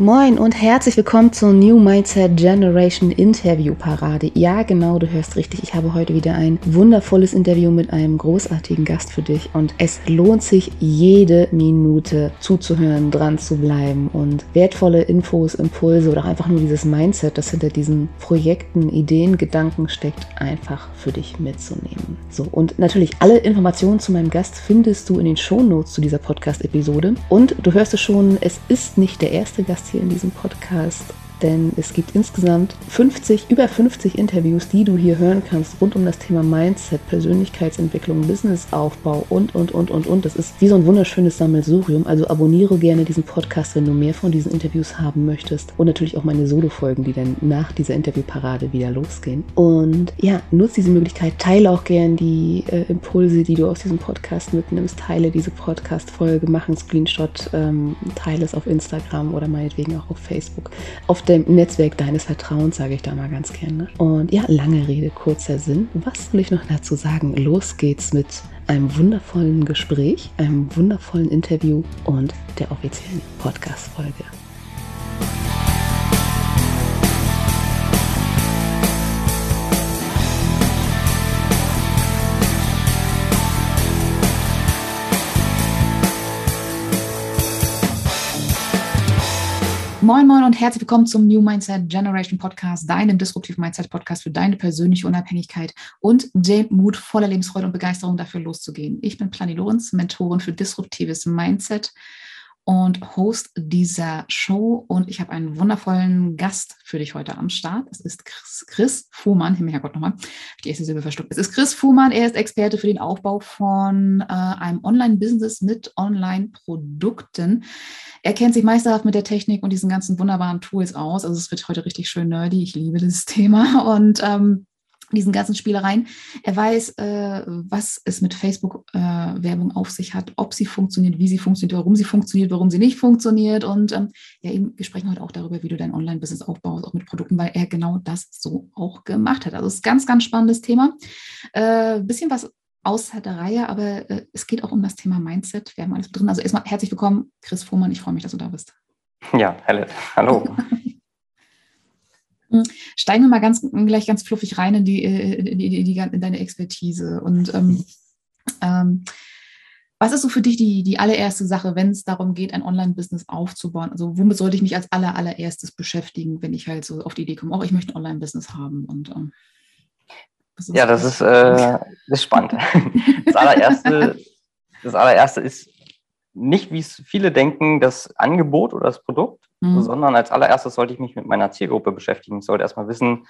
Moin und herzlich willkommen zur New Mindset Generation Interview Parade. Ja, genau, du hörst richtig. Ich habe heute wieder ein wundervolles Interview mit einem großartigen Gast für dich und es lohnt sich jede Minute zuzuhören, dran zu bleiben und wertvolle Infos, Impulse oder einfach nur dieses Mindset, das hinter diesen Projekten, Ideen, Gedanken steckt, einfach für dich mitzunehmen. So, und natürlich alle Informationen zu meinem Gast findest du in den Shownotes zu dieser Podcast-Episode und du hörst es schon, es ist nicht der erste Gast hier in diesem Podcast denn es gibt insgesamt 50, über 50 Interviews, die du hier hören kannst rund um das Thema Mindset, Persönlichkeitsentwicklung, Businessaufbau und, und, und, und, und. Das ist wie so ein wunderschönes Sammelsurium. Also abonniere gerne diesen Podcast, wenn du mehr von diesen Interviews haben möchtest. Und natürlich auch meine Solo-Folgen, die dann nach dieser Interviewparade wieder losgehen. Und ja, nutze diese Möglichkeit, teile auch gerne die äh, Impulse, die du aus diesem Podcast mitnimmst. Teile diese Podcast-Folge, mach einen Screenshot, ähm, teile es auf Instagram oder meinetwegen auch auf Facebook. Auf dem Netzwerk deines Vertrauens, sage ich da mal ganz gerne. Und ja, lange Rede, kurzer Sinn. Was will ich noch dazu sagen? Los geht's mit einem wundervollen Gespräch, einem wundervollen Interview und der offiziellen Podcast-Folge. Moin, moin und herzlich willkommen zum New Mindset Generation Podcast, deinem disruptiven Mindset Podcast für deine persönliche Unabhängigkeit und den Mut, voller Lebensfreude und Begeisterung dafür loszugehen. Ich bin Plani Lorenz, Mentorin für disruptives Mindset und Host dieser Show. Und ich habe einen wundervollen Gast für dich heute am Start. Es ist Chris, Chris Fuhrmann. Himmel, Herrgott, nochmal. Die erste Silbe verstopft. Es ist Chris Fuhrmann. Er ist Experte für den Aufbau von äh, einem Online-Business mit Online-Produkten. Er kennt sich meisterhaft mit der Technik und diesen ganzen wunderbaren Tools aus. Also es wird heute richtig schön nerdy. Ich liebe dieses Thema. Und ähm, diesen ganzen Spielereien. Er weiß, äh, was es mit Facebook-Werbung äh, auf sich hat, ob sie funktioniert, wie sie funktioniert, warum sie funktioniert, warum sie nicht funktioniert. Und ähm, ja, eben, wir sprechen heute auch darüber, wie du dein Online-Business aufbaust, auch mit Produkten, weil er genau das so auch gemacht hat. Also es ist ein ganz, ganz spannendes Thema. Äh, bisschen was außer der Reihe, aber äh, es geht auch um das Thema Mindset. Wir haben alles drin. Also erstmal herzlich willkommen, Chris Fuhrmann. Ich freue mich, dass du da bist. Ja, hallo. Steigen wir mal ganz gleich ganz fluffig rein in die, äh, in, die, in, die, in deine Expertise. Und ähm, ähm, was ist so für dich die, die allererste Sache, wenn es darum geht, ein Online-Business aufzubauen? Also womit sollte ich mich als aller, allererstes beschäftigen, wenn ich halt so auf die Idee komme, oh, ich möchte ein Online-Business haben? Und, ähm, ja, das ist, äh, ist spannend. Das allererste, das allererste ist nicht, wie es viele denken, das Angebot oder das Produkt, mhm. sondern als allererstes sollte ich mich mit meiner Zielgruppe beschäftigen. Ich sollte erstmal wissen,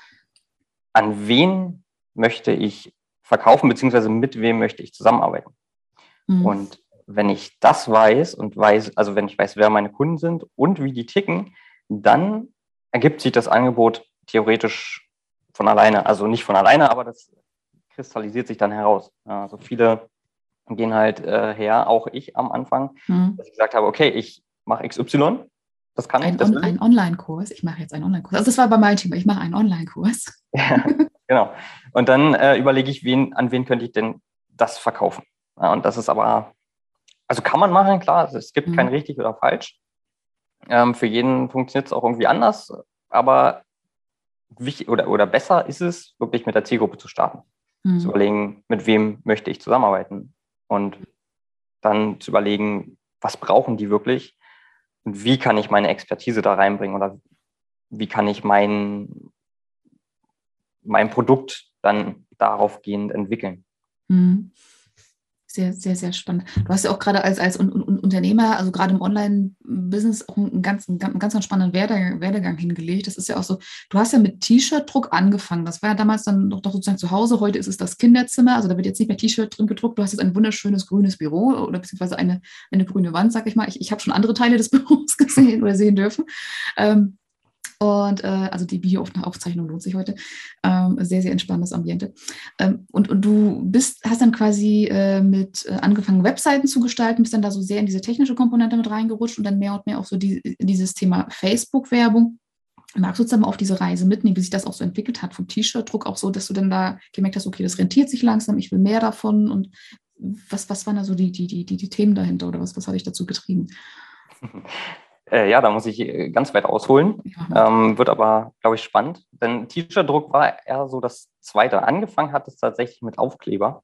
an wen möchte ich verkaufen, beziehungsweise mit wem möchte ich zusammenarbeiten. Mhm. Und wenn ich das weiß und weiß, also wenn ich weiß, wer meine Kunden sind und wie die ticken, dann ergibt sich das Angebot theoretisch von alleine. Also nicht von alleine, aber das kristallisiert sich dann heraus. Also viele gehen halt äh, her, auch ich am Anfang, mhm. dass ich gesagt habe, okay, ich mache XY, das kann ein ich. On, ein Online-Kurs, ich mache jetzt einen Online-Kurs. Also das war bei meinem Thema, ich mache einen Online-Kurs. ja, genau. Und dann äh, überlege ich, wen, an wen könnte ich denn das verkaufen. Ja, und das ist aber, also kann man machen, klar, es gibt mhm. kein richtig oder falsch. Ähm, für jeden funktioniert es auch irgendwie anders, aber wichtig oder, oder besser ist es, wirklich mit der Zielgruppe zu starten. Mhm. Zu überlegen, mit wem möchte ich zusammenarbeiten und dann zu überlegen, was brauchen die wirklich wie kann ich meine Expertise da reinbringen oder wie kann ich mein, mein Produkt dann darauf gehend entwickeln. Mhm. Sehr, sehr, sehr spannend. Du hast ja auch gerade als, als Unternehmer, also gerade im Online-Business, auch einen ganz, einen ganz, spannenden Werdegang, Werdegang hingelegt. Das ist ja auch so, du hast ja mit T-Shirt-Druck angefangen. Das war ja damals dann noch doch sozusagen zu Hause. Heute ist es das Kinderzimmer. Also da wird jetzt nicht mehr T-Shirt drin gedruckt. Du hast jetzt ein wunderschönes grünes Büro oder beziehungsweise eine, eine grüne Wand, sag ich mal. Ich, ich habe schon andere Teile des Büros gesehen oder sehen dürfen. Ähm, und äh, also die Videoaufzeichnung lohnt sich heute. Ähm, sehr, sehr entspanntes Ambiente. Ähm, und, und du bist, hast dann quasi äh, mit äh, angefangen, Webseiten zu gestalten, bist dann da so sehr in diese technische Komponente mit reingerutscht und dann mehr und mehr auch so die, dieses Thema Facebook-Werbung. Magst du uns dann mal auf diese Reise mitnehmen, wie sich das auch so entwickelt hat, vom T-Shirt-Druck auch so, dass du dann da gemerkt hast, okay, das rentiert sich langsam, ich will mehr davon und was, was waren da so die, die, die, die, die Themen dahinter oder was, was hat dich dazu getrieben? Äh, ja, da muss ich äh, ganz weit ausholen. Ähm, wird aber, glaube ich, spannend. Denn T-Shirt-Druck war eher so das Zweite. Angefangen hat es tatsächlich mit Aufkleber.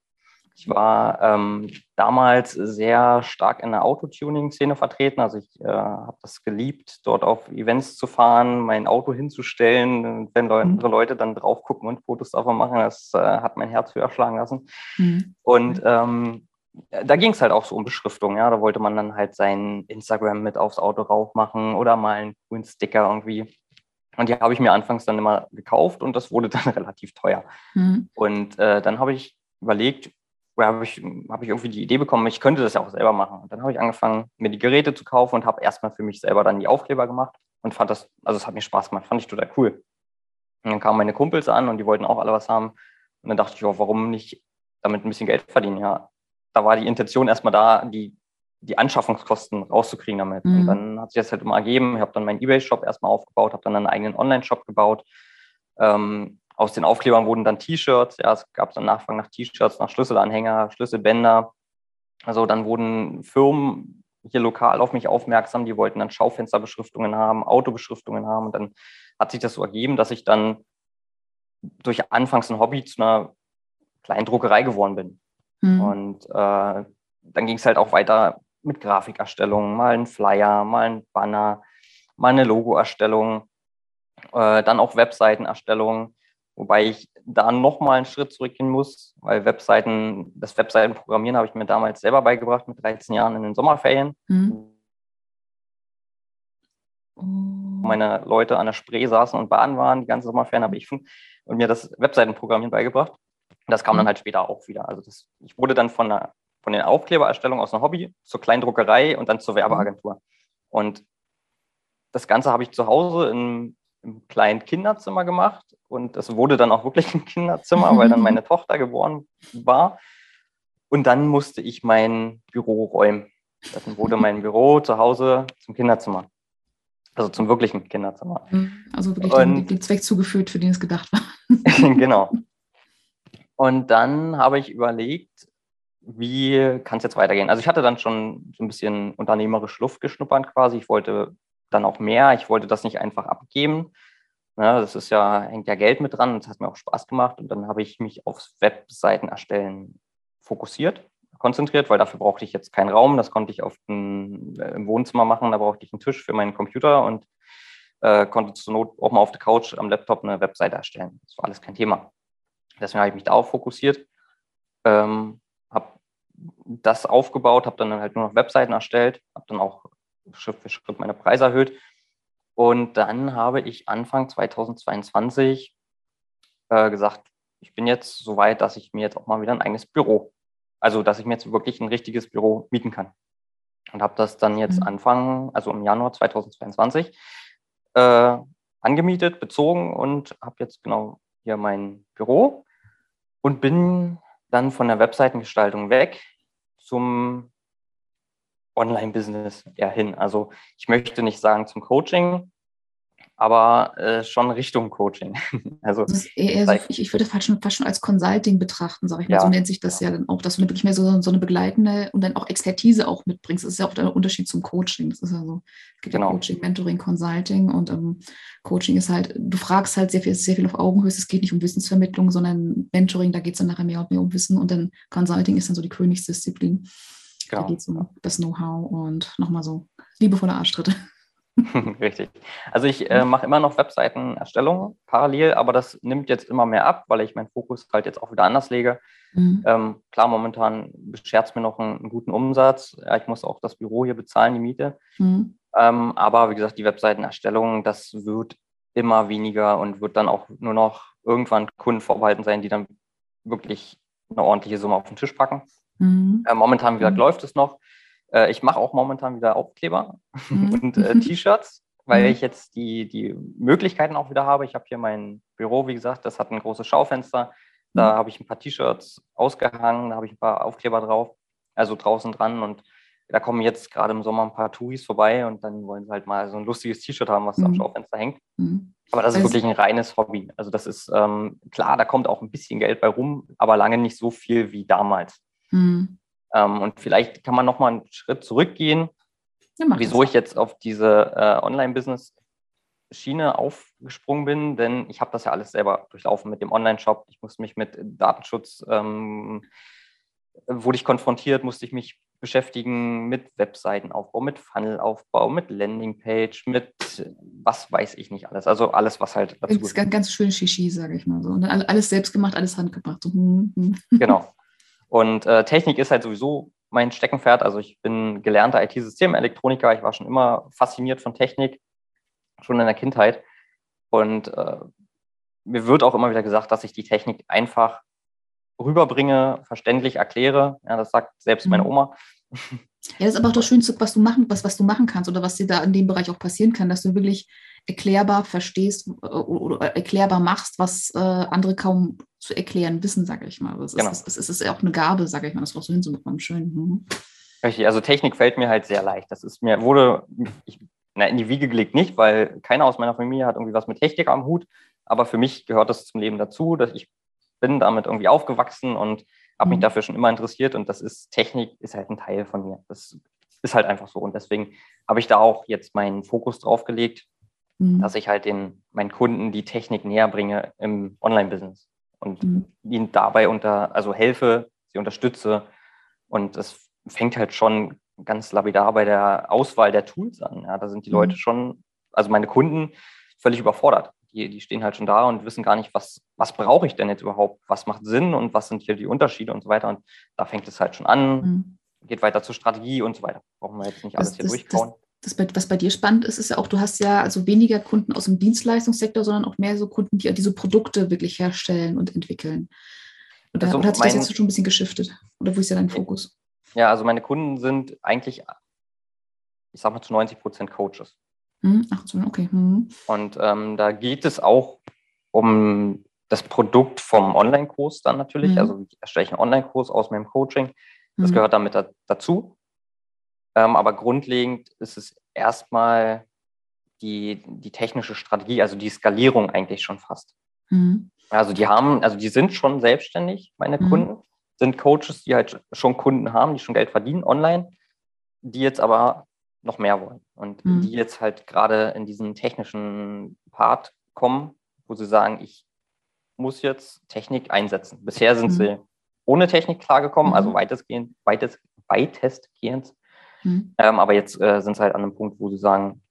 Ich war ähm, damals sehr stark in der Autotuning-Szene vertreten. Also ich äh, habe das geliebt, dort auf Events zu fahren, mein Auto hinzustellen, wenn Leute, mhm. andere Leute dann drauf gucken und Fotos davon machen. Das äh, hat mein Herz höher schlagen lassen. Mhm. Und ähm, da ging es halt auch so um Beschriftung. Ja, da wollte man dann halt sein Instagram mit aufs Auto rauf machen oder mal einen grünen Sticker irgendwie. Und die habe ich mir anfangs dann immer gekauft und das wurde dann relativ teuer. Mhm. Und äh, dann habe ich überlegt, oder habe ich, hab ich irgendwie die Idee bekommen, ich könnte das ja auch selber machen. Und dann habe ich angefangen, mir die Geräte zu kaufen und habe erstmal für mich selber dann die Aufkleber gemacht und fand das, also es hat mir Spaß gemacht, fand ich total cool. Und dann kamen meine Kumpels an und die wollten auch alle was haben. Und dann dachte ich, oh, warum nicht damit ein bisschen Geld verdienen? Ja, da war die Intention erstmal da, die, die Anschaffungskosten rauszukriegen damit. Mhm. Und dann hat sich das halt immer ergeben. Ich habe dann meinen Ebay-Shop erstmal aufgebaut, habe dann einen eigenen Online-Shop gebaut. Ähm, aus den Aufklebern wurden dann T-Shirts, ja, es gab dann Nachfragen nach T-Shirts, nach Schlüsselanhänger, Schlüsselbänder. Also dann wurden Firmen hier lokal auf mich aufmerksam, die wollten dann Schaufensterbeschriftungen haben, Autobeschriftungen haben. Und dann hat sich das so ergeben, dass ich dann durch anfangs ein Hobby zu einer kleinen Druckerei geworden bin. Mhm. Und äh, dann ging es halt auch weiter mit Grafikerstellung, mal ein Flyer, mal ein Banner, mal eine Logoerstellung, äh, dann auch Webseitenerstellung. Wobei ich da nochmal einen Schritt zurückgehen muss, weil Webseiten, das Webseitenprogrammieren habe ich mir damals selber beigebracht mit 13 Jahren in den Sommerferien. Mhm. Meine Leute an der Spree saßen und baden waren, die ganze Sommerferien habe ich und mir das Webseitenprogrammieren beigebracht. Das kam dann mhm. halt später auch wieder. Also das, ich wurde dann von, der, von den Aufklebererstellungen aus einem Hobby zur Kleindruckerei und dann zur Werbeagentur. Und das Ganze habe ich zu Hause in im kleinen Kinderzimmer gemacht und es wurde dann auch wirklich ein Kinderzimmer, weil dann meine Tochter geboren war. Und dann musste ich mein Büro räumen. Dann wurde mein Büro zu Hause zum Kinderzimmer. Also zum wirklichen Kinderzimmer. Mhm. Also wirklich und, den, Zweck zugeführt, für den es gedacht war. genau. Und dann habe ich überlegt, wie kann es jetzt weitergehen? Also ich hatte dann schon so ein bisschen unternehmerisch Luft geschnuppert quasi. Ich wollte dann auch mehr. Ich wollte das nicht einfach abgeben. Ja, das ist ja, hängt ja Geld mit dran. Das hat mir auch Spaß gemacht. Und dann habe ich mich aufs Webseiten erstellen fokussiert, konzentriert, weil dafür brauchte ich jetzt keinen Raum. Das konnte ich auf den, äh, im Wohnzimmer machen. Da brauchte ich einen Tisch für meinen Computer und äh, konnte zur Not auch mal auf der Couch am Laptop eine Webseite erstellen. Das war alles kein Thema. Deswegen habe ich mich darauf fokussiert, ähm, habe das aufgebaut, habe dann halt nur noch Webseiten erstellt, habe dann auch Schritt für Schritt meine Preise erhöht. Und dann habe ich Anfang 2022 äh, gesagt, ich bin jetzt so weit, dass ich mir jetzt auch mal wieder ein eigenes Büro, also dass ich mir jetzt wirklich ein richtiges Büro mieten kann. Und habe das dann jetzt mhm. Anfang, also im Januar 2022, äh, angemietet, bezogen und habe jetzt genau hier mein Büro und bin dann von der Webseitengestaltung weg zum Online-Business eher hin. Also ich möchte nicht sagen zum Coaching, aber äh, schon Richtung Coaching. also so, ich, ich, würde das fast schon, fast schon als Consulting betrachten, sage ich mal. Ja. So nennt sich das ja. ja dann auch, dass du wirklich mehr so, so eine begleitende und dann auch Expertise auch mitbringst. Das ist ja auch der Unterschied zum Coaching. Das ist ja so, es gibt genau. ja Coaching, Mentoring, Consulting und ähm, Coaching ist halt, du fragst halt sehr viel, sehr viel auf Augenhöhe. Es geht nicht um Wissensvermittlung, sondern Mentoring, da geht es dann nachher mehr und mehr um Wissen und dann Consulting ist dann so die Königsdisziplin. Genau. Da geht es um das Know-how und nochmal so liebevolle Arschtritte. Richtig. Also ich äh, mache immer noch Webseitenerstellung parallel, aber das nimmt jetzt immer mehr ab, weil ich meinen Fokus halt jetzt auch wieder anders lege. Mhm. Ähm, klar, momentan beschert es mir noch einen, einen, guten Umsatz. Ich muss auch das Büro hier bezahlen, die Miete. Mhm. Ähm, aber wie gesagt, die Webseitenerstellung, das wird immer weniger und wird dann auch nur noch irgendwann Kunden vorbehalten sein, die dann wirklich eine ordentliche Summe auf den Tisch packen. Mhm. Äh, momentan, wie gesagt, mhm. läuft es noch. Äh, ich mache auch momentan wieder Aufkleber mhm. und äh, T-Shirts, weil mhm. ich jetzt die, die Möglichkeiten auch wieder habe. Ich habe hier mein Büro, wie gesagt, das hat ein großes Schaufenster. Da mhm. habe ich ein paar T-Shirts ausgehangen, da habe ich ein paar Aufkleber drauf, also draußen dran. Und da kommen jetzt gerade im Sommer ein paar Touris vorbei und dann wollen sie halt mal so ein lustiges T-Shirt haben, was mhm. am Schaufenster hängt. Mhm. Aber das ist also, wirklich ein reines Hobby. Also das ist ähm, klar, da kommt auch ein bisschen Geld bei rum, aber lange nicht so viel wie damals. Mhm. Ähm, und vielleicht kann man noch mal einen Schritt zurückgehen. ja, wieso ich jetzt auf diese äh, Online-Business-Schiene aufgesprungen bin, denn ich habe das ja alles selber durchlaufen mit dem Online-Shop. Ich musste mich mit Datenschutz, ähm, wurde ich konfrontiert, musste ich mich beschäftigen mit Webseitenaufbau, mit Funnelaufbau, mit Landingpage, mit was weiß ich nicht alles. Also alles, was halt dazu gehört. Ganz, ganz schön Shishi, sage ich mal so. Ne? Alles selbst gemacht, alles handgebracht. So. Hm, hm. Genau. Und äh, Technik ist halt sowieso mein Steckenpferd. Also ich bin gelernter IT-Systemelektroniker. Ich war schon immer fasziniert von Technik, schon in der Kindheit. Und äh, mir wird auch immer wieder gesagt, dass ich die Technik einfach rüberbringe, verständlich erkläre. Ja, das sagt selbst meine mhm. Oma. Ja, das ist aber auch das Schönste, was du machen, was, was du machen kannst oder was dir da in dem Bereich auch passieren kann, dass du wirklich erklärbar verstehst äh, oder erklärbar machst, was äh, andere kaum zu erklären wissen, sage ich mal. Das ist, genau. das, das ist ja auch eine Gabe, sage ich mal, das auch so hinzubekommen. Schön. Mhm. Richtig, also Technik fällt mir halt sehr leicht. Das ist mir, wurde ich, na, in die Wiege gelegt nicht, weil keiner aus meiner Familie hat irgendwie was mit Technik am Hut. Aber für mich gehört das zum Leben dazu, dass ich bin damit irgendwie aufgewachsen und habe mich mhm. dafür schon immer interessiert und das ist Technik ist halt ein Teil von mir. Das ist halt einfach so und deswegen habe ich da auch jetzt meinen Fokus drauf gelegt, mhm. dass ich halt den meinen Kunden die Technik näher bringe im Online-Business und mhm. ihnen dabei unter also helfe, sie unterstütze und das fängt halt schon ganz lapidar bei der Auswahl der Tools an. Ja, da sind die Leute mhm. schon, also meine Kunden völlig überfordert die, die stehen halt schon da und wissen gar nicht, was, was brauche ich denn jetzt überhaupt, was macht Sinn und was sind hier die Unterschiede und so weiter. Und da fängt es halt schon an, mhm. geht weiter zur Strategie und so weiter. Brauchen wir jetzt nicht alles das, hier das, durchkauen. Das, das, was bei dir spannend ist, ist ja auch, du hast ja also weniger Kunden aus dem Dienstleistungssektor, sondern auch mehr so Kunden, die diese Produkte wirklich herstellen und entwickeln. Oder, also oder hat sich das jetzt schon ein bisschen geschiftet? Oder wo ist ja dein Fokus? Ja, also meine Kunden sind eigentlich, ich sag mal, zu 90 Prozent Coaches. 18, hm, okay. Hm. Und ähm, da geht es auch um das Produkt vom Online-Kurs dann natürlich. Mhm. Also ich erstelle ich einen Online-Kurs aus meinem Coaching. Das mhm. gehört damit da, dazu. Ähm, aber grundlegend ist es erstmal die, die technische Strategie, also die Skalierung eigentlich schon fast. Mhm. Also die haben, also die sind schon selbstständig, meine mhm. Kunden, sind Coaches, die halt schon Kunden haben, die schon Geld verdienen online, die jetzt aber noch mehr wollen. Und mhm. die jetzt halt gerade in diesen technischen Part kommen, wo sie sagen, ich muss jetzt Technik einsetzen. Bisher sind mhm. sie ohne Technik klargekommen, also mhm. also weitestgehend, weitest, weitestgehend. Mhm. Ähm, aber jetzt äh, sind sie halt an einem Punkt, wo sie sagen,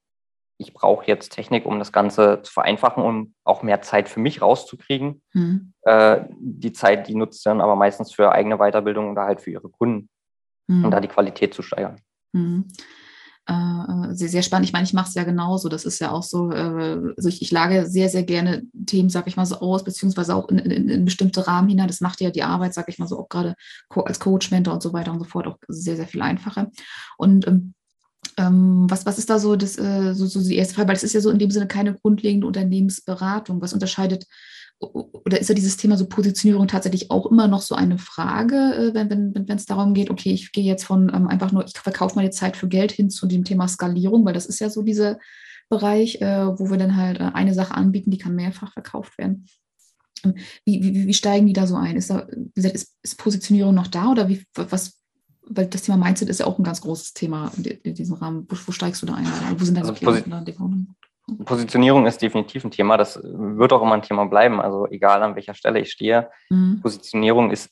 ich brauche jetzt Technik, um das Ganze zu vereinfachen, um auch mehr Zeit für mich rauszukriegen. Mhm. Äh, die Zeit, die nutzt sie dann aber meistens für eigene Weiterbildung oder halt für ihre Kunden, um da die Qualität zu steigern. Äh, sehr, sehr spannend. Ich meine, ich mache es ja genauso. Das ist ja auch so, äh, also ich, ich lage sehr, sehr gerne Themen, sag ich mal so, aus, beziehungsweise auch in, in, in bestimmte Rahmen hinein. Das macht ja die Arbeit, sag ich mal so, auch gerade als Coach, Mentor und so weiter und so fort auch sehr, sehr viel einfacher. Und ähm, ähm, was, was ist da so, das, äh, so, so die erste Frage? Weil es ist ja so in dem Sinne keine grundlegende Unternehmensberatung. Was unterscheidet oder ist ja dieses Thema so Positionierung tatsächlich auch immer noch so eine Frage, äh, wenn es wenn, wenn, darum geht, okay, ich gehe jetzt von ähm, einfach nur, ich verkaufe meine Zeit für Geld hin zu dem Thema Skalierung, weil das ist ja so dieser Bereich, äh, wo wir dann halt äh, eine Sache anbieten, die kann mehrfach verkauft werden. Ähm, wie, wie, wie steigen die da so ein? Ist, da, ist, ist Positionierung noch da oder wie, was, weil das Thema Mindset ist ja auch ein ganz großes Thema in, diesem Rahmen. Wo, wo steigst du da ein? Wo sind deine also Klienten Positionierung ist definitiv ein Thema. Das wird auch immer ein Thema bleiben. Also egal an welcher Stelle ich stehe, mhm. Positionierung ist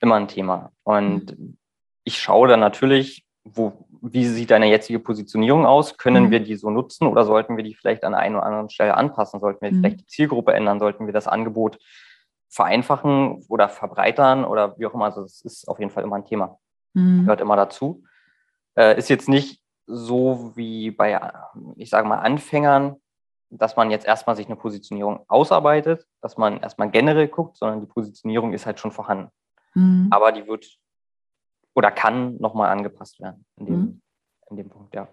immer ein Thema. Und mhm. ich schaue dann natürlich, wo, wie sieht deine jetzige Positionierung aus? Können mhm. wir die so nutzen oder sollten wir die vielleicht an einer oder anderen Stelle anpassen? Sollten wir mhm. vielleicht die Zielgruppe ändern? Sollten wir das Angebot vereinfachen oder verbreitern oder wie auch immer? Also das ist auf jeden Fall immer ein Thema. Mhm. Gehört immer dazu. Äh, ist jetzt nicht so wie bei, ich sage mal, Anfängern, dass man jetzt erstmal sich eine Positionierung ausarbeitet, dass man erstmal generell guckt, sondern die Positionierung ist halt schon vorhanden. Mhm. Aber die wird oder kann nochmal angepasst werden in dem, mhm. in dem Punkt, ja.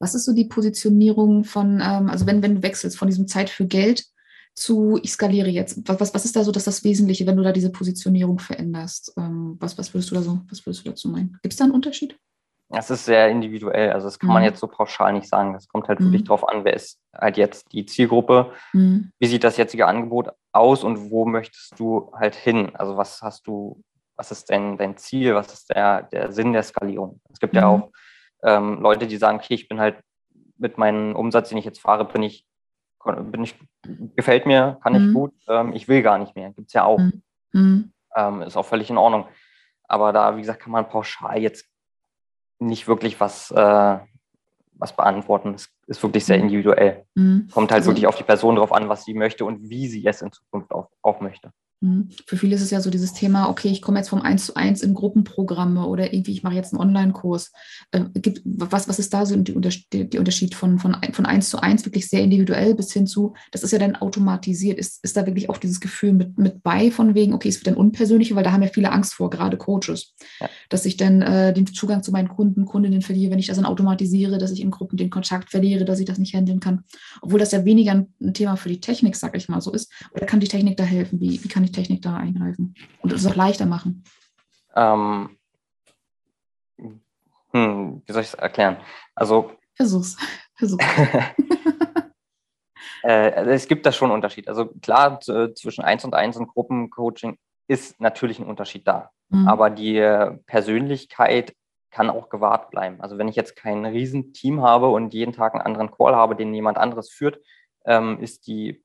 Was ist so die Positionierung von, ähm, also wenn, wenn du wechselst von diesem Zeit für Geld zu ich skaliere jetzt, was, was ist da so das, das Wesentliche, wenn du da diese Positionierung veränderst? Ähm, was, was würdest du da so, was würdest du dazu meinen? Gibt es da einen Unterschied? Das ist sehr individuell. Also das kann mhm. man jetzt so pauschal nicht sagen. Das kommt halt mhm. wirklich drauf an, wer ist halt jetzt die Zielgruppe. Mhm. Wie sieht das jetzige Angebot aus und wo möchtest du halt hin? Also was hast du, was ist denn dein Ziel? Was ist der, der Sinn der Skalierung? Es gibt ja mhm. auch ähm, Leute, die sagen, okay, ich bin halt mit meinem Umsatz, den ich jetzt fahre, bin ich, bin ich gefällt mir, kann mhm. ich gut, ähm, ich will gar nicht mehr. Gibt es ja auch. Mhm. mhm. Ähm, ist auch völlig in Ordnung. Aber da, wie gesagt, kann man pauschal jetzt nicht wirklich was, äh, was beantworten. Es ist wirklich sehr mhm. individuell. Mhm. Kommt halt also, wirklich auf die Person drauf an, was sie möchte und wie sie es in Zukunft auch, auch möchte. Mhm. Für viele ist es ja so dieses Thema, okay, ich komme jetzt vom 1 zu 1 in Gruppenprogramme oder irgendwie, ich mache jetzt einen Online-Kurs. Äh, was, was ist da so die Unterschied von, von, von 1 zu 1 wirklich sehr individuell bis hin zu, das ist ja dann automatisiert. Ist, ist da wirklich auch dieses Gefühl mit, mit bei, von wegen, okay, es wird dann unpersönlicher, weil da haben ja viele Angst vor, gerade Coaches, ja. dass ich dann äh, den Zugang zu meinen Kunden, Kundinnen verliere, wenn ich das dann automatisiere, dass ich in Gruppen den Kontakt verliere, dass ich das nicht handeln kann. Obwohl das ja weniger ein Thema für die Technik, sag ich mal, so ist. Oder kann die Technik da helfen? Wie, wie kann ich Technik da eingreifen und es auch leichter machen? Ähm, hm, wie soll ich es erklären? Also. Versuch's. Versuch's. äh, es gibt da schon einen Unterschied. Also klar, zwischen 1 und 1 und Gruppencoaching ist natürlich ein Unterschied da. Mhm. Aber die Persönlichkeit kann auch gewahrt bleiben. Also wenn ich jetzt kein Riesenteam habe und jeden Tag einen anderen Call habe, den jemand anderes führt, ähm, ist die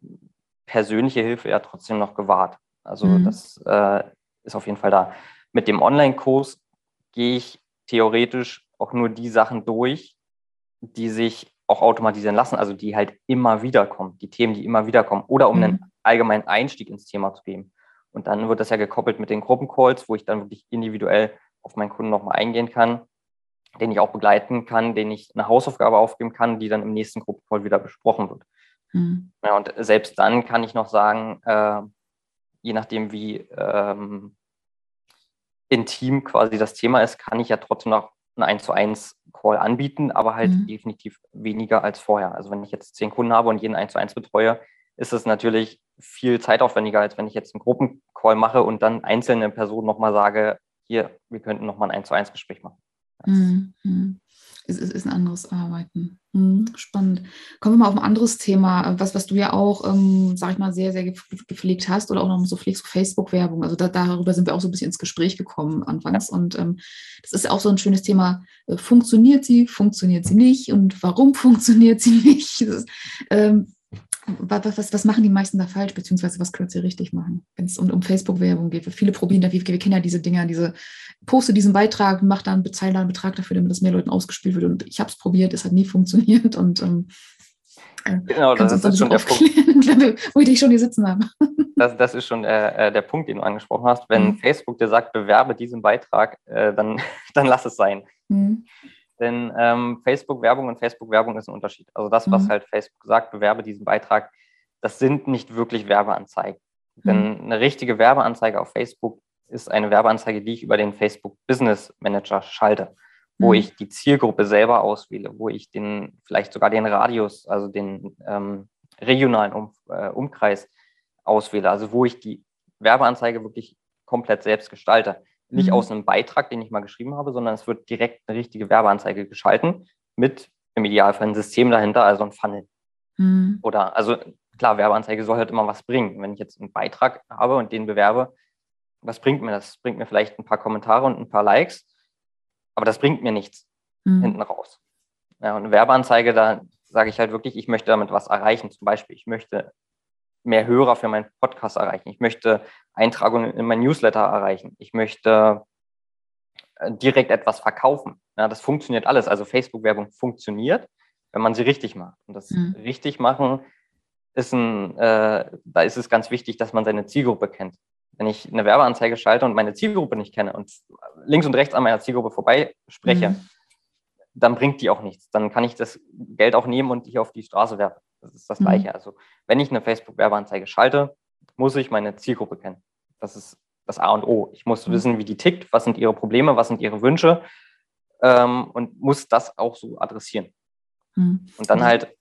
persönliche Hilfe ja trotzdem noch gewahrt. Also mhm. das äh, ist auf jeden Fall da. Mit dem Online-Kurs gehe ich theoretisch auch nur die Sachen durch, die sich auch automatisieren lassen, also die halt immer wieder kommen, die Themen, die immer wieder kommen, oder um mhm. einen allgemeinen Einstieg ins Thema zu geben. Und dann wird das ja gekoppelt mit den Gruppencalls, wo ich dann wirklich individuell auf meinen Kunden nochmal eingehen kann, den ich auch begleiten kann, den ich eine Hausaufgabe aufgeben kann, die dann im nächsten Gruppencall wieder besprochen wird. Mhm. Ja, und selbst dann kann ich noch sagen, äh, je nachdem, wie ähm, intim quasi das Thema ist, kann ich ja trotzdem noch einen 1 zu 1 Call anbieten, aber halt mhm. definitiv weniger als vorher. Also wenn ich jetzt zehn Kunden habe und jeden 1 zu 1 betreue, ist es natürlich viel zeitaufwendiger, als wenn ich jetzt einen Gruppencall mache und dann einzelne Personen nochmal sage, hier, wir könnten nochmal ein 1 zu 1 Gespräch machen. Mhm. Es ist, ist, ein anderes Arbeiten. Mhm, spannend. Kommen wir mal auf ein anderes Thema, was, was du ja auch, ähm, sag ich mal, sehr, sehr gepflegt hast oder auch noch so pflegst, Facebook-Werbung. Also da, darüber sind wir auch so ein bisschen ins Gespräch gekommen anfangs. Und ähm, das ist auch so ein schönes Thema. Äh, funktioniert sie, funktioniert sie nicht und warum funktioniert sie nicht? Ist, ähm, was, was, was, machen die meisten da falsch, beziehungsweise was können sie richtig machen, wenn es um, um Facebook-Werbung geht? Viele probieren da, wir, wir kennen ja diese Dinger, diese, poste diesen Beitrag, mach da einen, bezahl da einen Betrag dafür, damit das mehr Leuten ausgespielt wird. Und ich habe es probiert, es hat nie funktioniert. Und ähm, äh, genau, das ist schon der Punkt. wo ich dich schon hier sitzen habe. Das, das ist schon äh, äh, der Punkt, den du angesprochen hast. Wenn mhm. Facebook dir sagt, bewerbe diesen Beitrag, äh, dann, dann lass es sein. Mhm. Denn ähm, Facebook-Werbung und Facebook-Werbung ist ein Unterschied. Also das, was mhm. halt Facebook sagt, bewerbe diesen Beitrag, das sind nicht wirklich Werbeanzeigen. Mhm. Denn eine richtige Werbeanzeige auf Facebook ist eine Werbeanzeige, die ich über den Facebook Business Manager schalte, wo mhm. ich die Zielgruppe selber auswähle, wo ich den vielleicht sogar den Radius, also den ähm, regionalen um, äh, Umkreis auswähle, also wo ich die Werbeanzeige wirklich komplett selbst gestalte nicht mhm. aus einem Beitrag, den ich mal geschrieben habe, sondern es wird direkt eine richtige Werbeanzeige geschalten mit im Idealfall ein System dahinter, also ein Funnel. Mhm. Oder, also klar, Werbeanzeige soll halt immer was bringen. Wenn ich jetzt einen Beitrag habe und den bewerbe, was bringt mir das? Das bringt mir vielleicht ein paar Kommentare und ein paar Likes, aber das bringt mir nichts mhm. hinten raus. Ja, und eine Werbeanzeige, da sage ich halt wirklich, ich möchte damit was erreichen. Zum Beispiel, ich möchte mehr Hörer für meinen Podcast erreichen. Ich möchte Eintragungen in mein Newsletter erreichen. Ich möchte äh, direkt etwas verkaufen. Ja, das funktioniert alles. Also Facebook-Werbung funktioniert, wenn man sie richtig macht. Und das mhm. richtig machen ist ein, äh, da ist es ganz wichtig, dass man seine Zielgruppe kennt. Wenn ich eine Werbeanzeige schalte und meine Zielgruppe nicht kenne und links und rechts an meiner Zielgruppe vorbei spreche, mhm. dann bringt die auch nichts. Dann kann ich das Geld auch nehmen und hier auf die Straße werfen. Das ist das mhm. Gleiche. Also wenn ich eine Facebook-Werbeanzeige schalte, muss ich meine Zielgruppe kennen. Das ist das A und O. Ich muss mhm. wissen, wie die tickt, was sind ihre Probleme, was sind ihre Wünsche ähm, und muss das auch so adressieren. Mhm. Und dann halt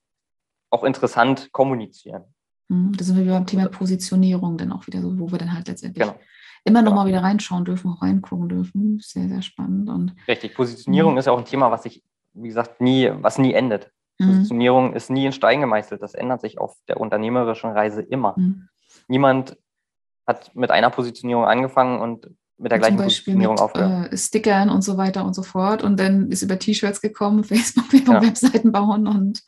auch interessant kommunizieren. Mhm. Das sind wir beim Thema Positionierung dann auch wieder so, wo wir dann halt letztendlich genau. immer noch genau. mal wieder reinschauen dürfen, auch reingucken dürfen. Sehr, sehr spannend. Und, Richtig, Positionierung mhm. ist auch ein Thema, was sich, wie gesagt, nie, was nie endet. Mhm. Positionierung ist nie in Stein gemeißelt. Das ändert sich auf der unternehmerischen Reise immer. Mhm. Niemand hat mit einer Positionierung angefangen und mit der gleichen Positionierung mit, äh, Stickern und so weiter und so fort. Und dann ist über T-Shirts gekommen, Facebook-Werbung, ja. Webseiten bauen und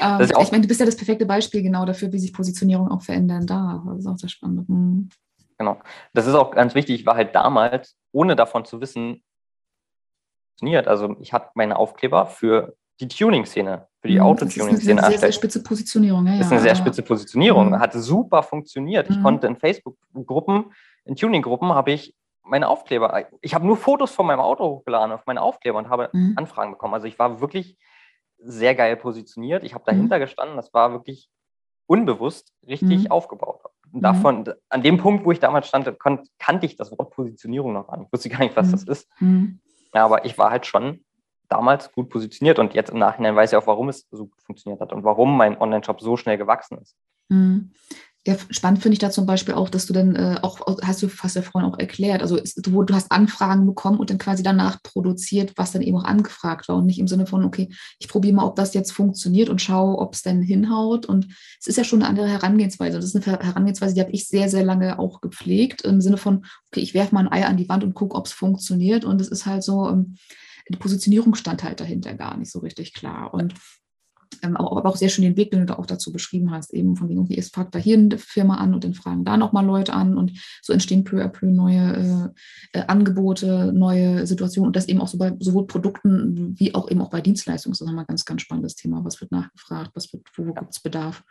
ähm, ich meine, du bist ja das perfekte Beispiel genau dafür, wie sich Positionierung auch verändern darf. Das ist auch sehr spannend. Mhm. Genau. Das ist auch ganz wichtig. Ich war halt damals, ohne davon zu wissen, funktioniert. Also ich hatte meine Aufkleber für die Tuning-Szene, für die mhm, Autotuning-Szene erstellt. Sehr, sehr spitze Positionierung. Ja, das ist eine sehr spitze Positionierung. Mhm. Hat super funktioniert. Ich mhm. konnte in Facebook-Gruppen, in Tuning-Gruppen habe ich meine Aufkleber, ich habe nur Fotos von meinem Auto hochgeladen auf meine Aufkleber und habe mhm. Anfragen bekommen. Also ich war wirklich sehr geil positioniert. Ich habe dahinter mhm. gestanden. Das war wirklich unbewusst richtig mhm. aufgebaut. Und davon, an dem Punkt, wo ich damals stand, kannte ich das Wort Positionierung noch an. Ich wusste gar nicht, was das ist. Ja, aber ich war halt schon damals gut positioniert und jetzt im Nachhinein weiß ich auch, warum es so gut funktioniert hat und warum mein Online-Shop so schnell gewachsen ist. Mhm. Ja, spannend finde ich da zum Beispiel auch, dass du dann äh, auch, hast du fast ja vorhin auch erklärt, also ist, du, du, hast Anfragen bekommen und dann quasi danach produziert, was dann eben auch angefragt war und nicht im Sinne von, okay, ich probiere mal, ob das jetzt funktioniert und schaue, ob es dann hinhaut. Und es ist ja schon eine andere Herangehensweise. Das ist eine Herangehensweise, die habe ich sehr, sehr lange auch gepflegt, im Sinne von, okay, ich werfe mal ein Ei an die Wand und gucke, ob es funktioniert. Und es ist halt so, ähm, die Positionierung stand halt dahinter gar nicht so richtig klar. Und ähm, aber, auch sehr schön den Weg, den du auch dazu beschrieben hast, eben von wegen, okay, es fragt da hier eine Firma an und dann fragen da nochmal Leute an und so entstehen peu à peu neue äh, äh, Angebote, neue Situationen und das eben auch so bei sowohl Produkten wie auch eben auch bei Dienstleistungen. Das ist nochmal ein ganz, ganz spannendes Thema. Was wird nachgefragt, was wird, wo gibt es Bedarf?